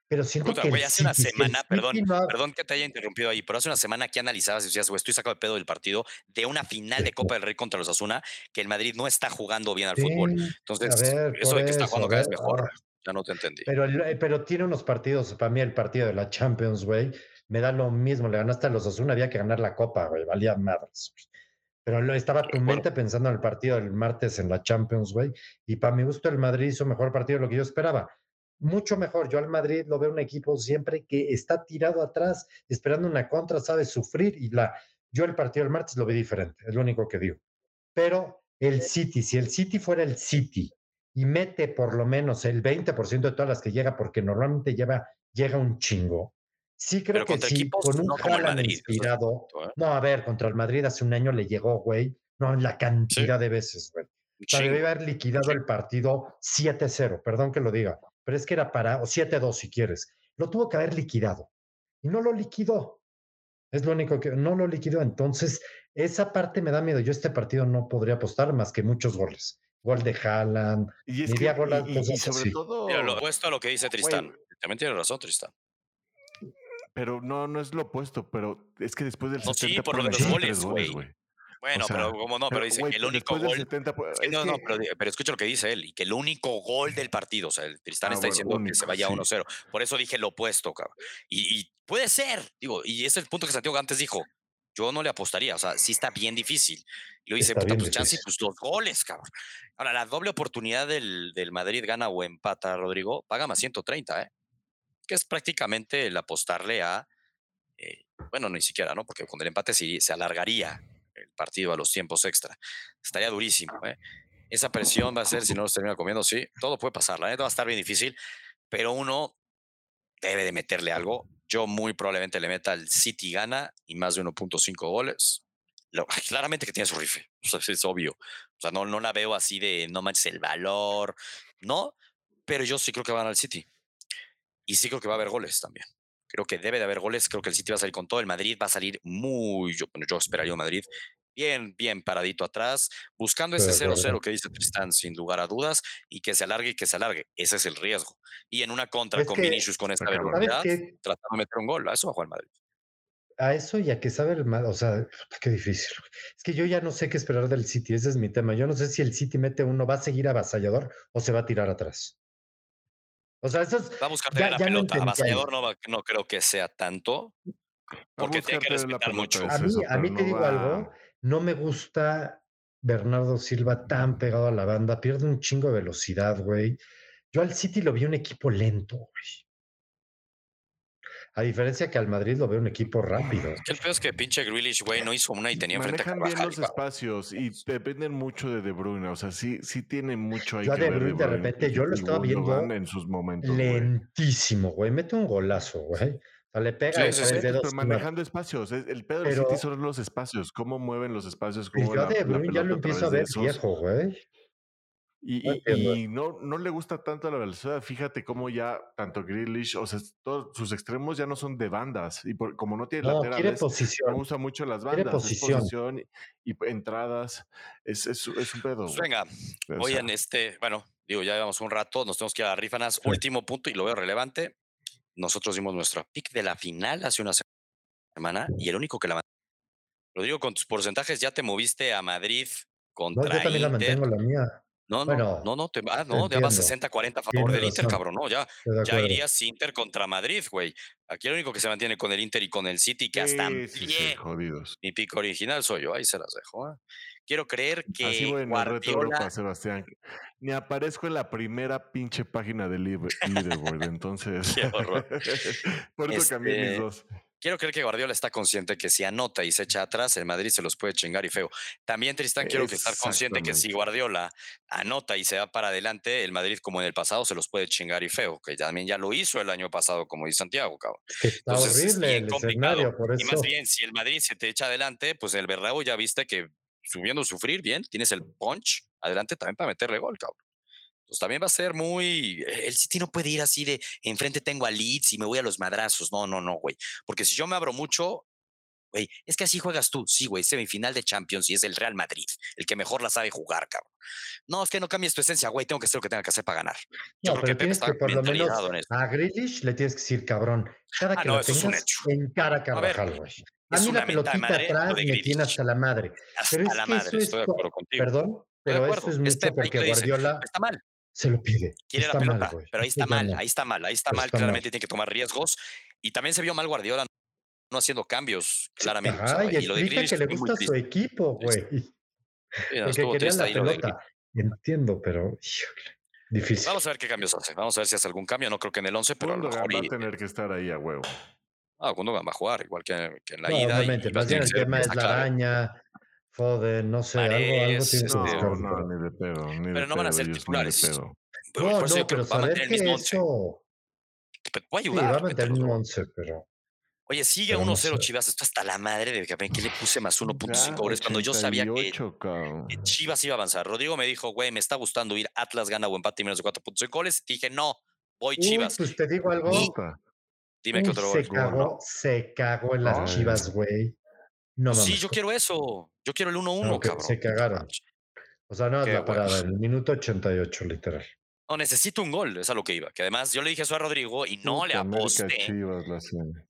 Pero siento Puta, que güey, hace una City, semana, perdón, no perdón que te haya interrumpido ahí, pero hace una semana que analizabas y decías, güey, estoy sacado de pedo del partido de una final de Copa del Rey contra los Asuna, que el Madrid no está jugando bien al fútbol. Entonces, ver, eso de que está jugando cada vez mejor, ya no te entendí. Pero, eh, pero tiene unos partidos, para mí el partido de la Champions, güey, me da lo mismo. Le ganaste a los Osuna, había que ganar la Copa, güey, valía madres. Pero lo, estaba tu mente pensando en el partido del martes en la Champions, güey, y para mi gusto el Madrid hizo mejor partido de lo que yo esperaba. Mucho mejor. Yo al Madrid lo veo un equipo siempre que está tirado atrás, esperando una contra, sabe sufrir y la. Yo el partido del martes lo vi diferente, es lo único que digo. Pero el City, si el City fuera el City y mete por lo menos el 20% de todas las que llega, porque normalmente lleva, llega un chingo. Sí creo Pero que sí, con un no Haaland Madrid, inspirado. ¿eh? No, a ver, contra el Madrid hace un año le llegó, güey. No, la cantidad de veces, güey. O sea, debe haber liquidado el partido 7-0, perdón que lo diga, pero es que era para, o 7-2 si quieres. Lo tuvo que haber liquidado y no lo liquidó. Es lo único que no lo liquidó. Entonces, esa parte me da miedo. Yo este partido no podría apostar más que muchos goles. Gol de Haaland, Y es que, Iría gol a y- y- y cosas sobre así. todo, Mira, lo opuesto a lo que dice Tristán. También tiene razón, Tristán. pero no, no es lo opuesto, pero es que después del No, sí, 70 por lo de los goles, güey. Bueno, O sea, pero como no, pero, dice que el pues, único gol. 70 pu- Es que es no, no, pero, pero escucha lo que dice él, y que el único gol del partido, o sea, el Tristán Ah, está bueno, diciendo que se vaya sí. 1-0. Por eso dije lo opuesto, cabrón. Y, y puede ser, digo, y ese es el punto que Santiago antes dijo. Yo no le apostaría, o sea, sí está bien difícil. Y lo dice, puta, pues chance, pues dos goles, cabrón. Ahora, la doble oportunidad del, del Madrid gana o empata, Rodrigo, paga más 130, ¿eh? Que es prácticamente el apostarle a, eh, bueno, ni siquiera, ¿no? Porque con el empate sí se alargaría el partido a los tiempos extra. Estaría durísimo, ¿eh? Esa presión va a ser, si no los termina comiendo, sí, todo puede pasar, la neta va a estar bien difícil, pero uno debe de meterle algo. Yo muy probablemente le meta al City gana y más de 1.5 goles. Lo- claramente que tiene su rifle, <laughs> o sea, es obvio. O sea, no, no la veo así de no manches el valor, no, pero yo sí creo que van al City. Y sí creo que va a haber goles también. Creo que debe de haber goles. Creo que el City va a salir con todo. El Madrid va a salir muy. Yo, bueno, yo esperaría un Madrid bien, bien paradito atrás, buscando ese Estoy de acuerdo. 0-0 que dice Tristán, sin lugar a dudas, y que se alargue y que se alargue. Ese es el riesgo. Y en una contra Es con que- Vinicius con esta Está cabrón. ¿Sabes velocidad, tratando de meter un gol. A eso va a jugar Madrid. A eso y a que sabe el mal, o sea, qué difícil. Es que yo ya no sé qué esperar del City, ese es mi tema. Yo no sé si el City mete uno, va a seguir avasallador o se va a tirar atrás. O sea, eso es, Va a buscar Ya- tener la ya pelota. Avasallador no, va- no creo que sea tanto, porque tiene que respetar mucho. es a mí, eso, a mí te no digo va- algo, no me gusta Bernardo Silva tan pegado a la banda, pierde un chingo de velocidad, güey. Yo al City lo vi un equipo lento, güey. A diferencia que al Madrid lo veo un equipo rápido. Que el peor es que pinche Grealish, güey, no hizo una y tenía enfrente a Manejan bien Carvajal. los espacios y dependen mucho de De Bruyne. O sea, sí, sí tiene mucho ahí Yo a De Bruyne, de repente, yo lo estaba viendo en sus momentos. Lentísimo, güey. Mete un golazo, güey. O sea, le pega Sí, de sí, tres sí, dedos. Pero manejando espacios. es- El pedo del Pero- City son los espacios. Cómo mueven los espacios. Y Cómo yo a De Bruyne ya lo empiezo a ver viejo, güey. Y, No y- entiendo. y no, no le gusta tanto la velocidad. Fíjate cómo ya tanto Grealish, o sea, todos sus extremos ya no son de bandas. Y por- como no tiene No, laterales, no posición. usa mucho las bandas. posición. Es posición y, y entradas. Es, es, es un pedo. Pues venga, hoy en este, bueno, digo, ya llevamos un rato, nos tenemos que ir a Rifanas. Sí. Último punto, y lo veo relevante. nosotros dimos nuestra pick de la final hace una semana y el único que la Lo digo con tus porcentajes, ya te moviste a Madrid contra No, yo también la mantengo la mía. No, no, Bueno, no, no, te, ah, te no, ya vas entiendo. 60-40 a favor Tienes del Inter, cabrón. No, ya, de ya irías Inter contra Madrid, güey. Aquí el único que se mantiene con el Inter y con el City, que hasta en Sí, sí, sí, pie, jodidos. mi pico original soy yo, ahí se las dejo. ¿eh? Quiero creer que Así voy en el reto de Europa, Guardiola, Sebastián. Ni aparezco en la primera pinche página del leader- leaderboard, entonces. <laughs> Qué horror. <laughs> Por eso cambié mis Este, dos. Quiero creer que Guardiola está consciente que si anota y se echa atrás, el Madrid se los puede chingar y feo. También, Tristán, quiero que estar consciente que si. Guardiola anota y se va para adelante, el Madrid, como en el pasado, se los puede chingar y feo, que también ya lo hizo el año pasado, como dice Santiago, cabrón. Está Entonces, es horrible el complicado. escenario, por Y más eso. bien, si el Madrid se te echa adelante, pues el Bernabéu ya viste que subiendo a sufrir bien, tienes el punch adelante también para meterle gol, cabrón. Pues también va a ser muy. El City no puede ir así de enfrente tengo a Leeds y me voy a los madrazos. No, no, no, güey. Porque si yo me abro mucho, güey, es que así juegas tú. Sí, güey, semifinal de Champions y es el Real Madrid, el que mejor la sabe jugar, cabrón. No, es que no cambies tu esencia, güey. Tengo que hacer lo que tenga que hacer para ganar. Yo No, creo pero que tienes que por lo menos a Grealish le tienes que decir, cabrón, cada Ah, que no, eso es un tengas hecho. en cara a Carvajal, güey. A mí una la pelotita lo atrás me tiene hasta la madre. Hasta Pero es la que madre, eso es, estoy de acuerdo contigo. perdón, de pero eso es mucho ahí porque que le dice, Guardiola está mal. Se lo pide. quiere Está la mal, pelota, güey. pero ahí está mal, ahí está mal, ahí está Pero mal, está mal. claramente tiene que tomar riesgos y también se vio mal Guardiola no haciendo cambios, claramente. Ajá, y y lo de Grealish que le gusta su equipo, güey. Porque quería la ahí pelota. Entiendo, pero híjole, difícil. Vamos a ver qué cambios hace. Vamos a ver si hace algún cambio. No creo que en el 11, pero a lo mejor. va Y, a tener que estar ahí a huevo. ah, Gundogan va a jugar, igual que, que en la No, ida. y- obviamente, y va a más bien el tema es la clave. araña, Foden, no sé, algo, algo Mahrez, tiene que buscar. No, no, ni de pedo. Ni Pero de no van a ser de titulares. No, por eso no, pero que va a mantener el que mismo 11. eso puede sí, ayudar. va a mantener mételo. un 11, pero Oye, sigue pero no 1-0 sé. Chivas. Esto hasta la madre de que que le puse más 1.5 Ya, goles cuando yo sabía que 88, cabrón. que Chivas iba a avanzar. Rodrigo me dijo, güey, me está gustando ir Atlas gana o empate y menos de 4.5 goles. Dije, no, voy Uy, Chivas. pues te digo algo. Puta. Dime qué Uy, otro se gol. cagó, se cagó en las No, chivas, güey. No mames. sí, yo quiero eso. Yo quiero el 1-1, No, que cabrón. se cagaron. O sea, no es Qué la parada, el minuto 88, literal. No, necesito un gol, es a lo que iba. Que además yo le dije eso a Rodrigo y no le Puta, aposté,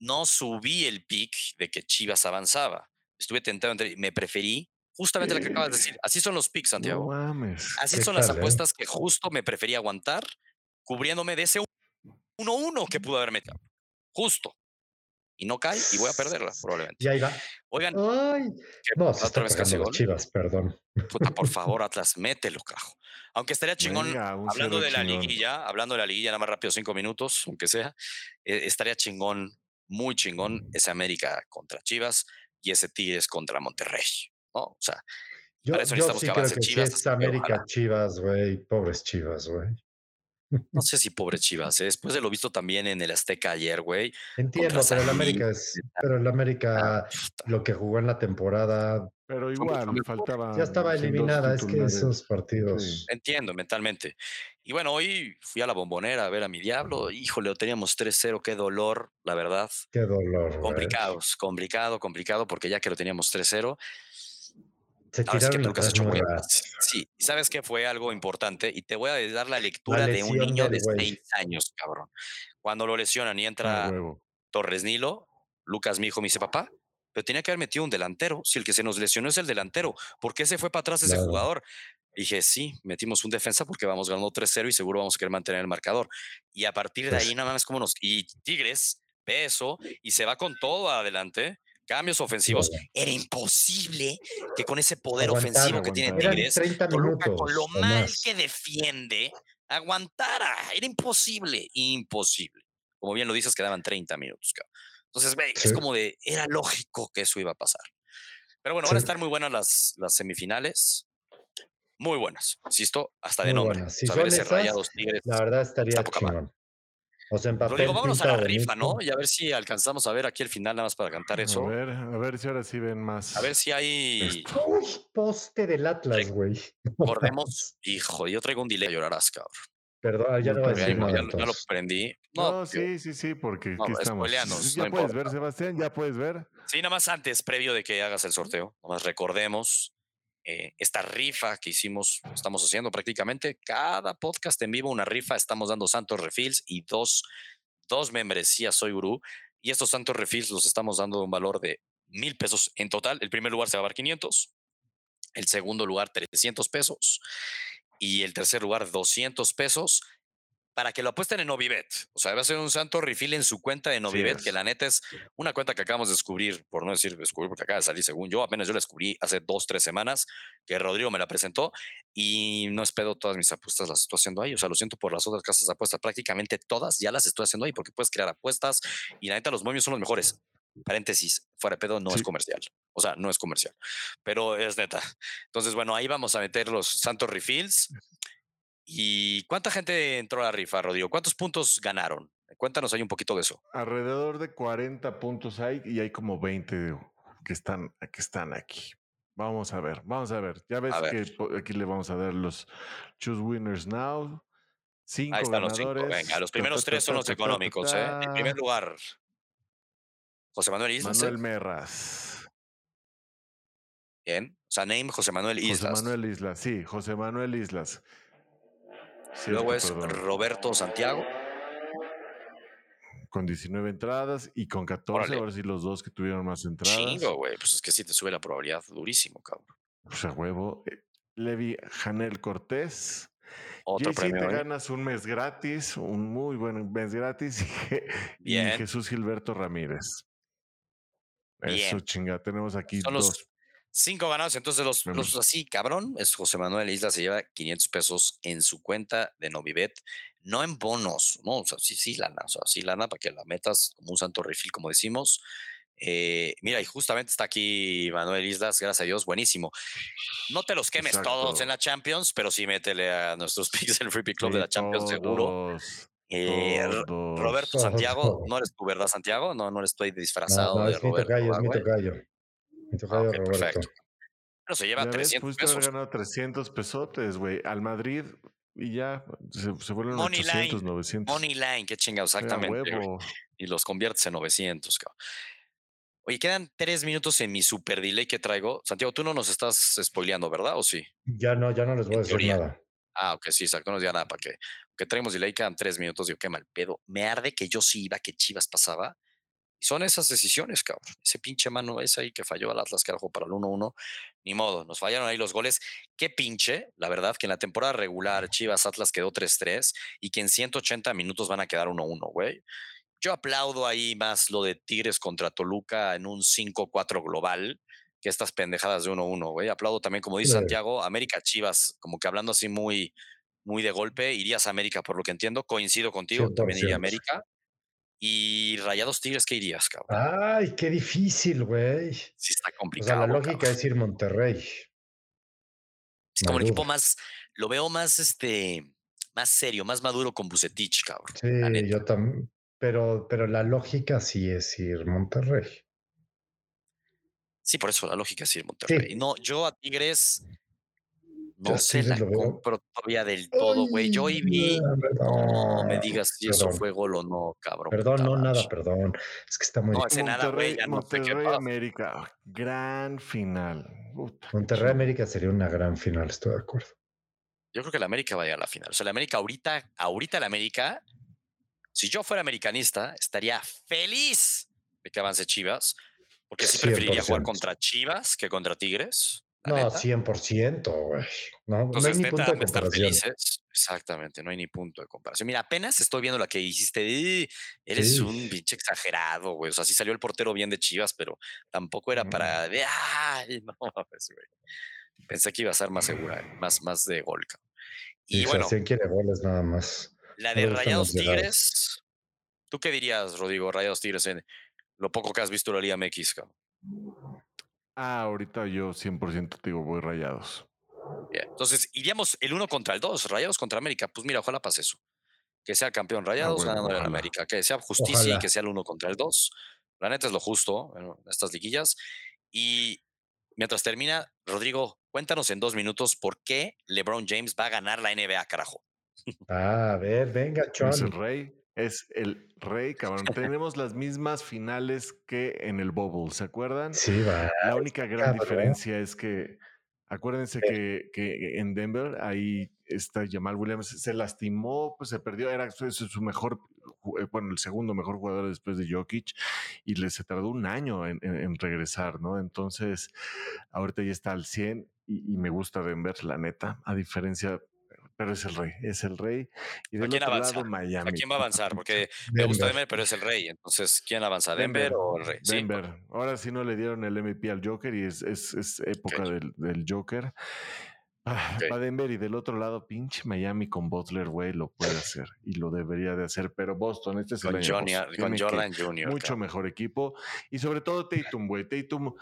no subí el pick de que Chivas avanzaba. Estuve tentado entre, me preferí justamente lo que acabas de decir. Así son los picks, No Santiago. mames. Así ¿Qué son las eh? apuestas que justo me preferí aguantar, cubriéndome de ese 1-1 que pudo haber metido. Justo. Y no cae y voy a perderla, probablemente. Y ahí va. Oigan, Ay, ¿qué- no, se otra está vez casi gol. chivas, perdón. Puta, por <laughs> favor, Atlas, mételo, carajo. Aunque estaría chingón, Venga, hablando de la chingón. liguilla, hablando de la liguilla, nada más rápido, cinco minutos, aunque sea, eh, estaría chingón, muy chingón, ese América contra Chivas y ese Tigres contra Monterrey, ¿no? O sea, Yo, para eso yo necesitamos sí que creo avance que si Chivas. es América. Chivas, güey. Pobres Chivas, güey. No <laughs> sé si pobre Chivas, eh, después de lo visto también en el Azteca ayer, güey. Entiendo, pero el América es. Pero el América, puta. lo que jugó en la temporada, Pero igual, mejor. faltaba. ya estaba eliminada. Es que esos partidos. Sí. Entiendo mentalmente. Y bueno, hoy fui a la bombonera a ver a mi diablo. Híjole, lo teníamos 3-0, qué dolor, la verdad. Qué dolor, güey. Complicados, complicado, complicado, porque ya que lo teníamos 3-0, Se sí que atrás echó muy. Sí, y sabes que fue algo importante y te voy a dar la lectura de un niño de güey. 6 años, cabrón. Cuando lo lesionan y Ah, entra. Torres Nilo, Lucas, mi hijo, me dice, papá, pero tenía que haber metido un delantero. Si el que se nos lesionó es el delantero, ¿por qué se fue para atrás ese Claro. jugador? Dije, sí, metimos un defensa porque vamos ganando 3-0 y seguro vamos a querer mantener el marcador. Y a partir de Pues ahí, nada más como nos. Y Tigres ve eso y se va con todo adelante. Cambios ofensivos. Era imposible que con ese poder ofensivo que tiene Tigres, 30 Toluca, minutos. con lo mal que defiende, aguantara. Era imposible, imposible. Como bien lo dices, quedaban 30 minutos. cabrón. Entonces, ve, es Sí. como de, era lógico que eso iba a pasar. Pero bueno, van a Sí. estar muy buenas las, las semifinales. Muy buenas, insisto, hasta de Muy nombre. Si son esas, Rayados Tigres. La verdad estaría está poca sea, en papel. Rodrigo, vámonos a la rifa, ¿no? Y a ver si alcanzamos a ver aquí el final, nada más para cantar eso. A ver, a ver si ahora sí ven más. A ver si hay. Uy, poste del Atlas, güey. Recordemos, hijo, yo traigo un delay, llorarás, cabrón. Perdón, ya no voy a decir ya nada. lo- ya lo entonces. prendí. No, No, sí, sí, sí, porque no, aquí estamos. Ya no puedes importa. ver, Sebastián, ya puedes ver. Sí, nada más antes, previo de que hagas el sorteo, nada más recordemos eh, esta rifa que hicimos, estamos haciendo prácticamente cada podcast en vivo, una rifa, estamos dando Santos Refills y dos dos membresías Soy Gurú y estos Santos Refills los estamos dando un valor de mil pesos en total. El primer lugar se va a dar 500, el segundo lugar 300 pesos y el tercer lugar 200 pesos para que lo apuesten en Novibet. O sea, va a ser un santo refill en su cuenta de Novibet, que la neta es una cuenta que acabamos de descubrir, por no decir descubrir, porque acaba de salir según yo, apenas yo la descubrí hace dos, tres semanas, que Rodrigo me la presentó y no es pedo todas mis apuestas las estoy haciendo ahí. O sea, lo siento por las otras casas de apuestas, prácticamente todas ya las estoy haciendo ahí porque puedes crear apuestas y la neta los momios son los mejores. Paréntesis, fuera de pedo no es comercial. O sea, no es comercial, pero es neta. Entonces, bueno, ahí vamos a meter los santos refills ¿Y cuánta gente entró a la rifa, Rodrigo? ¿Cuántos puntos ganaron? Cuéntanos ahí un poquito de eso. Alrededor de 40 puntos hay y hay como 20 que están, que están aquí. Vamos a ver, vamos a ver. Ya ves que aquí le vamos a dar los Choose Winners Now. Cinco Ahí están los cinco. Venga, los primeros tres son los económicos. ¿eh? En primer lugar, José Manuel Islas. Manuel Merras. Bien. O sea, name José Manuel Islas. José Manuel Islas, sí, José Manuel Islas. Luego es Roberto Santiago. Con 19 entradas y con 14, ahora sí los dos que tuvieron más entradas. Chingo, güey. Pues es que sí te sube la probabilidad durísimo, cabrón. O sea, huevo. Eh, Levi Janel Cortés. Otro JC premio. te ¿eh? ganas un mes gratis, un muy buen mes gratis. Y, Jesús Gilberto Ramírez. Eso, chinga. Tenemos aquí dos. Cinco ganados, entonces los, los, así, cabrón, es José Manuel Isla, se lleva 500 pesos en su cuenta de Novibet, no en bonos, no, o sea, sí, sí, lana, o sea, sí, lana para que la metas como un santo refill, como decimos. Eh, mira, y justamente está aquí Manuel Islas, gracias a Dios, buenísimo. No te los quemes todos en la Champions, pero sí métele a nuestros <laughs> picks del Free Pick Club de la Champions, seguro. Eh, Roberto Santiago, <laughs> no eres tú, ¿verdad, Santiago? No, no ahí disfrazado no, de es Roberto. Mi tocayo, es mi tocayo. Ah, okay, perfecto. Bueno, se lleva 300 ves, pesos. ganado 300 pesotes, güey, al Madrid y ya se, se vuelven Money 800, line. 900. Money line, qué chingados, exactamente. Y los conviertes en 900, cabrón. Oye, quedan tres minutos en mi super delay que traigo. Santiago, tú no nos estás spoileando, ¿verdad? ¿O sí? Ya no, ya no les voy a decir nada. Ah, ok, sí, exacto. No nos diga nada para que, que traemos delay, quedan tres minutos. Digo, qué mal pedo. Me arde que yo sí iba, que Chivas pasaba son esas decisiones, cabrón. Ese pinche mano ese ahí que falló al Atlas que era para el 1-1. Ni modo, nos fallaron ahí los goles. Qué pinche, la verdad, que en la temporada regular Chivas Atlas quedó 3-3 y que en 180 minutos van a quedar 1-1, güey. Yo aplaudo ahí más lo de Tigres contra Toluca en un 5-4 global que estas pendejadas de 1-1, güey. Aplaudo también, como dice Santiago, América Chivas, como que hablando así muy, muy de golpe, irías a América por lo que entiendo. Coincido contigo, también iría a América. Y Rayados Tigres, ¿qué irías, cabrón? Ay, qué difícil, güey. Sí, está complicado. O sea, la lógica es ir Monterrey. Es como el equipo más, lo veo más, este, más serio, más maduro con Bucetich, cabrón. Sí, yo también. Pero, pero la lógica sí es ir Monterrey. Sí, por eso la lógica es ir Monterrey. No, yo a Tigres no se la compro todavía del todo, güey. Yo y vi. No, me digas si eso fue gol o no, cabrón. Perdón, no, nada, perdón. Es que está muy. No, ese nada, güey. No Monterrey América. Gran final. Monterrey América sería una gran final, estoy de acuerdo. Yo creo que la América va a llegar a la final. O sea, la América ahorita, ahorita la América, si yo fuera americanista, estaría feliz de que avance Chivas, porque sí preferiría jugar contra Chivas que contra Tigres. No, 100%, güey. No, no hay ni punto de comparación. Exactamente, no hay ni punto de comparación. Mira, apenas estoy viendo lo que dijiste. eres un pinche exagerado, güey. O sea, sí salió el portero bien de Chivas, pero tampoco era para. De, Ay, no, pues, güey. Pensé que iba a ser más segura, más, más de gol. Y, y bueno. quiere goles nada más. La de Rayados Tigres. ¿Tú qué dirías, Rodrigo? Rayados Tigres en lo poco que has visto de la Liga MX, cabrón. Ah, ahorita yo 100% digo, voy rayados. Entonces, iríamos el uno contra el dos, rayados contra América. Pues mira, ojalá pase eso. Que sea campeón rayados ah, ganando en América. Que sea justicia y que sea el uno contra el dos. La neta es lo justo en estas liguillas. Y mientras termina, Rodrigo, cuéntanos en dos minutos por qué LeBron James va a ganar la NBA, carajo. Ah, a ver, venga, Chon. Es el rey es el rey, cabrón. <laughs> Tenemos las mismas finales que en el Bubble, ¿se acuerdan? Sí, va. La única gran diferencia es que, acuérdense que, que, en Denver, ahí está Jamal Williams, se lastimó, pues se perdió, era su, su mejor eh, bueno, el segundo mejor jugador después de Jokic, y le se tardó un año en, en regresar, ¿no? Entonces, ahorita ya está al 100 y, y, me gusta Denver, la neta, a diferencia pero es el rey, es el rey. Y del otro lado, Miami. ¿A quién va a avanzar? Porque <laughs> me gusta Denver, pero es el rey. Entonces, ¿quién avanza? ¿Denver, o el rey? Denver. Ahora sí no le dieron el MVP al Joker y es, es, es época del, del, Joker. Ah, Va Denver y del otro lado, pinche Miami con Butler, güey, lo puede hacer y lo debería de hacer. Pero Boston, este es con el Johnny, con Jordan Jr. Mucho mejor equipo y sobre todo Tatum, güey. Tatum,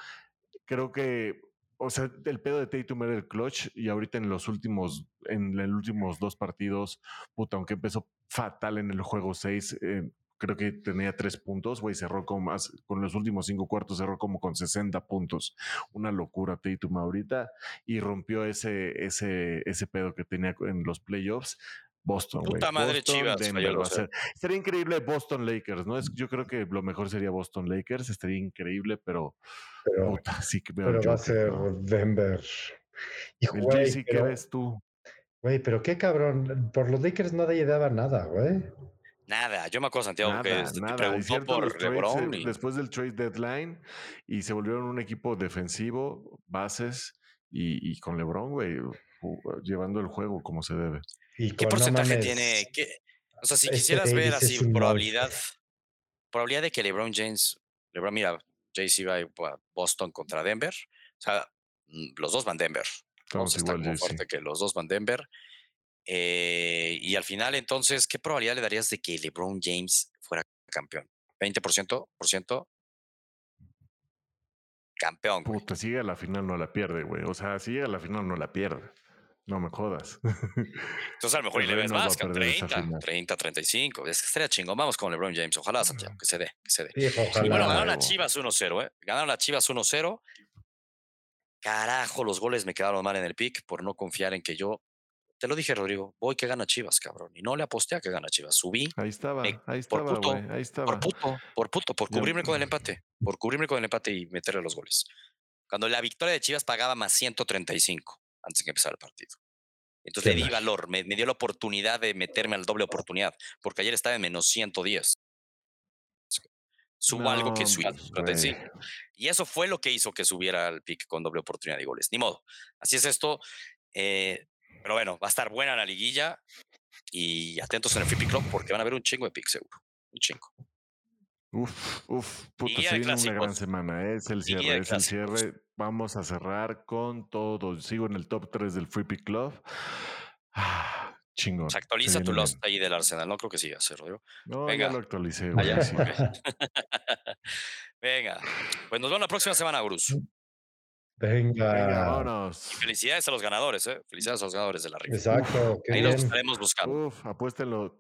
creo que o sea, el pedo de Tatum era el clutch y ahorita en los últimos, en los últimos dos partidos, puta, aunque empezó fatal en el juego 6, eh, creo que tenía tres puntos, güey, cerró con más, con los últimos cinco cuartos cerró como con 60 puntos. Una locura Tatum ahorita y rompió ese, ese, ese pedo que tenía en los playoffs. Boston, güey. Puta madre Boston, Chivas. Denver va a ser. Sería increíble Boston Lakers, ¿no? Es, yo creo que lo mejor sería Boston Lakers, estaría increíble, pero, pero, puta, sí que veo pero al va a ser ¿no? Denver. Y, El güey, JC, ¿qué pero- ves tú? Güey, pero qué cabrón. Por los Lakers nadie daba nada, güey. Nada, yo me acuerdo, Santiago, que Nada, este, te nada. Preguntó cierto, por LeBron. eh, y- Después del trade deadline y se volvieron un equipo defensivo, bases y, y con LeBron, güey, llevando el juego como se debe. Y ¿Qué porcentaje tiene? ¿Qué- o sea, si quisieras ver Davis es así probabilidad, probabilidad de que LeBron James, LeBron, mira, JC va a Boston contra Denver. O sea, mm, los dos van Denver. Entonces está igual, como fuerte que los dos van Denver. Eh, y al final, entonces, ¿qué probabilidad le darías de que LeBron James fuera campeón? ¿20%? ¿Por ciento? Campeón. Puta, si llega a la final no la pierde, güey. O sea, si llega a la final no la pierde. No me jodas. <laughs> Entonces, a lo mejor y le ves más, que perder esa 30, final. 30, 35. Es que estaría chingón. Vamos con LeBron James. Ojalá, Santiago, que se dé, que se dé. Sí, ojalá. Y bueno, ganaron a huevo. Chivas 1-0, ¿eh? Ganaron a Chivas 1-0. Carajo, los goles me quedaron mal en el pick por no confiar en que yo. Te lo dije, Rodrigo. Voy que gana Chivas, cabrón. Y no le aposté a que gana Chivas. Subí Ahí estaba, Me- ahí por estaba, puto, güey. Ahí estaba. por puto, por puto, por Ya- cubrirme con el <clears throat> empate. Por cubrirme con el empate y meterle los goles. Cuando la victoria de Chivas pagaba más 135 antes de que empezara el partido. Entonces Qué le di mal. valor, me, me dio la oportunidad de meterme al doble oportunidad, porque ayer estaba en menos 110. Subo algo que No, subí a pues, 35. güey. Y eso fue lo que hizo que subiera al pick con doble oportunidad de goles. Ni modo. Así es esto. eh, pero bueno, va a estar buena la liguilla. Y atentos en el Free Pick Club porque van a haber un chingo de picks seguro. Un chingo. Uf, uf, puta, se viene una gran semana. ¿eh? Es el cierre, es el cierre. Vamos a cerrar con todo. Sigo en el top 3 del Free Pick Club. Ah, chingón. Se actualiza tu lost ahí del Arsenal. No creo que siga, ¿sí, Rodrigo. No, Venga. ya lo actualicé, güey. sí. <laughs> Venga. Pues nos vemos la próxima semana, Bruce. Venga, Venga. vámonos. Felicidades a los ganadores, ¿eh? Felicidades a los ganadores de la rifa. Exacto, Ahí los estaremos buscando. Uf, apuéstenlo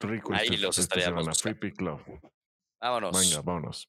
rico Ahí este- los esta estaríamos semana. Free buscando. Pick Club. Vámonos. Venga, vámonos.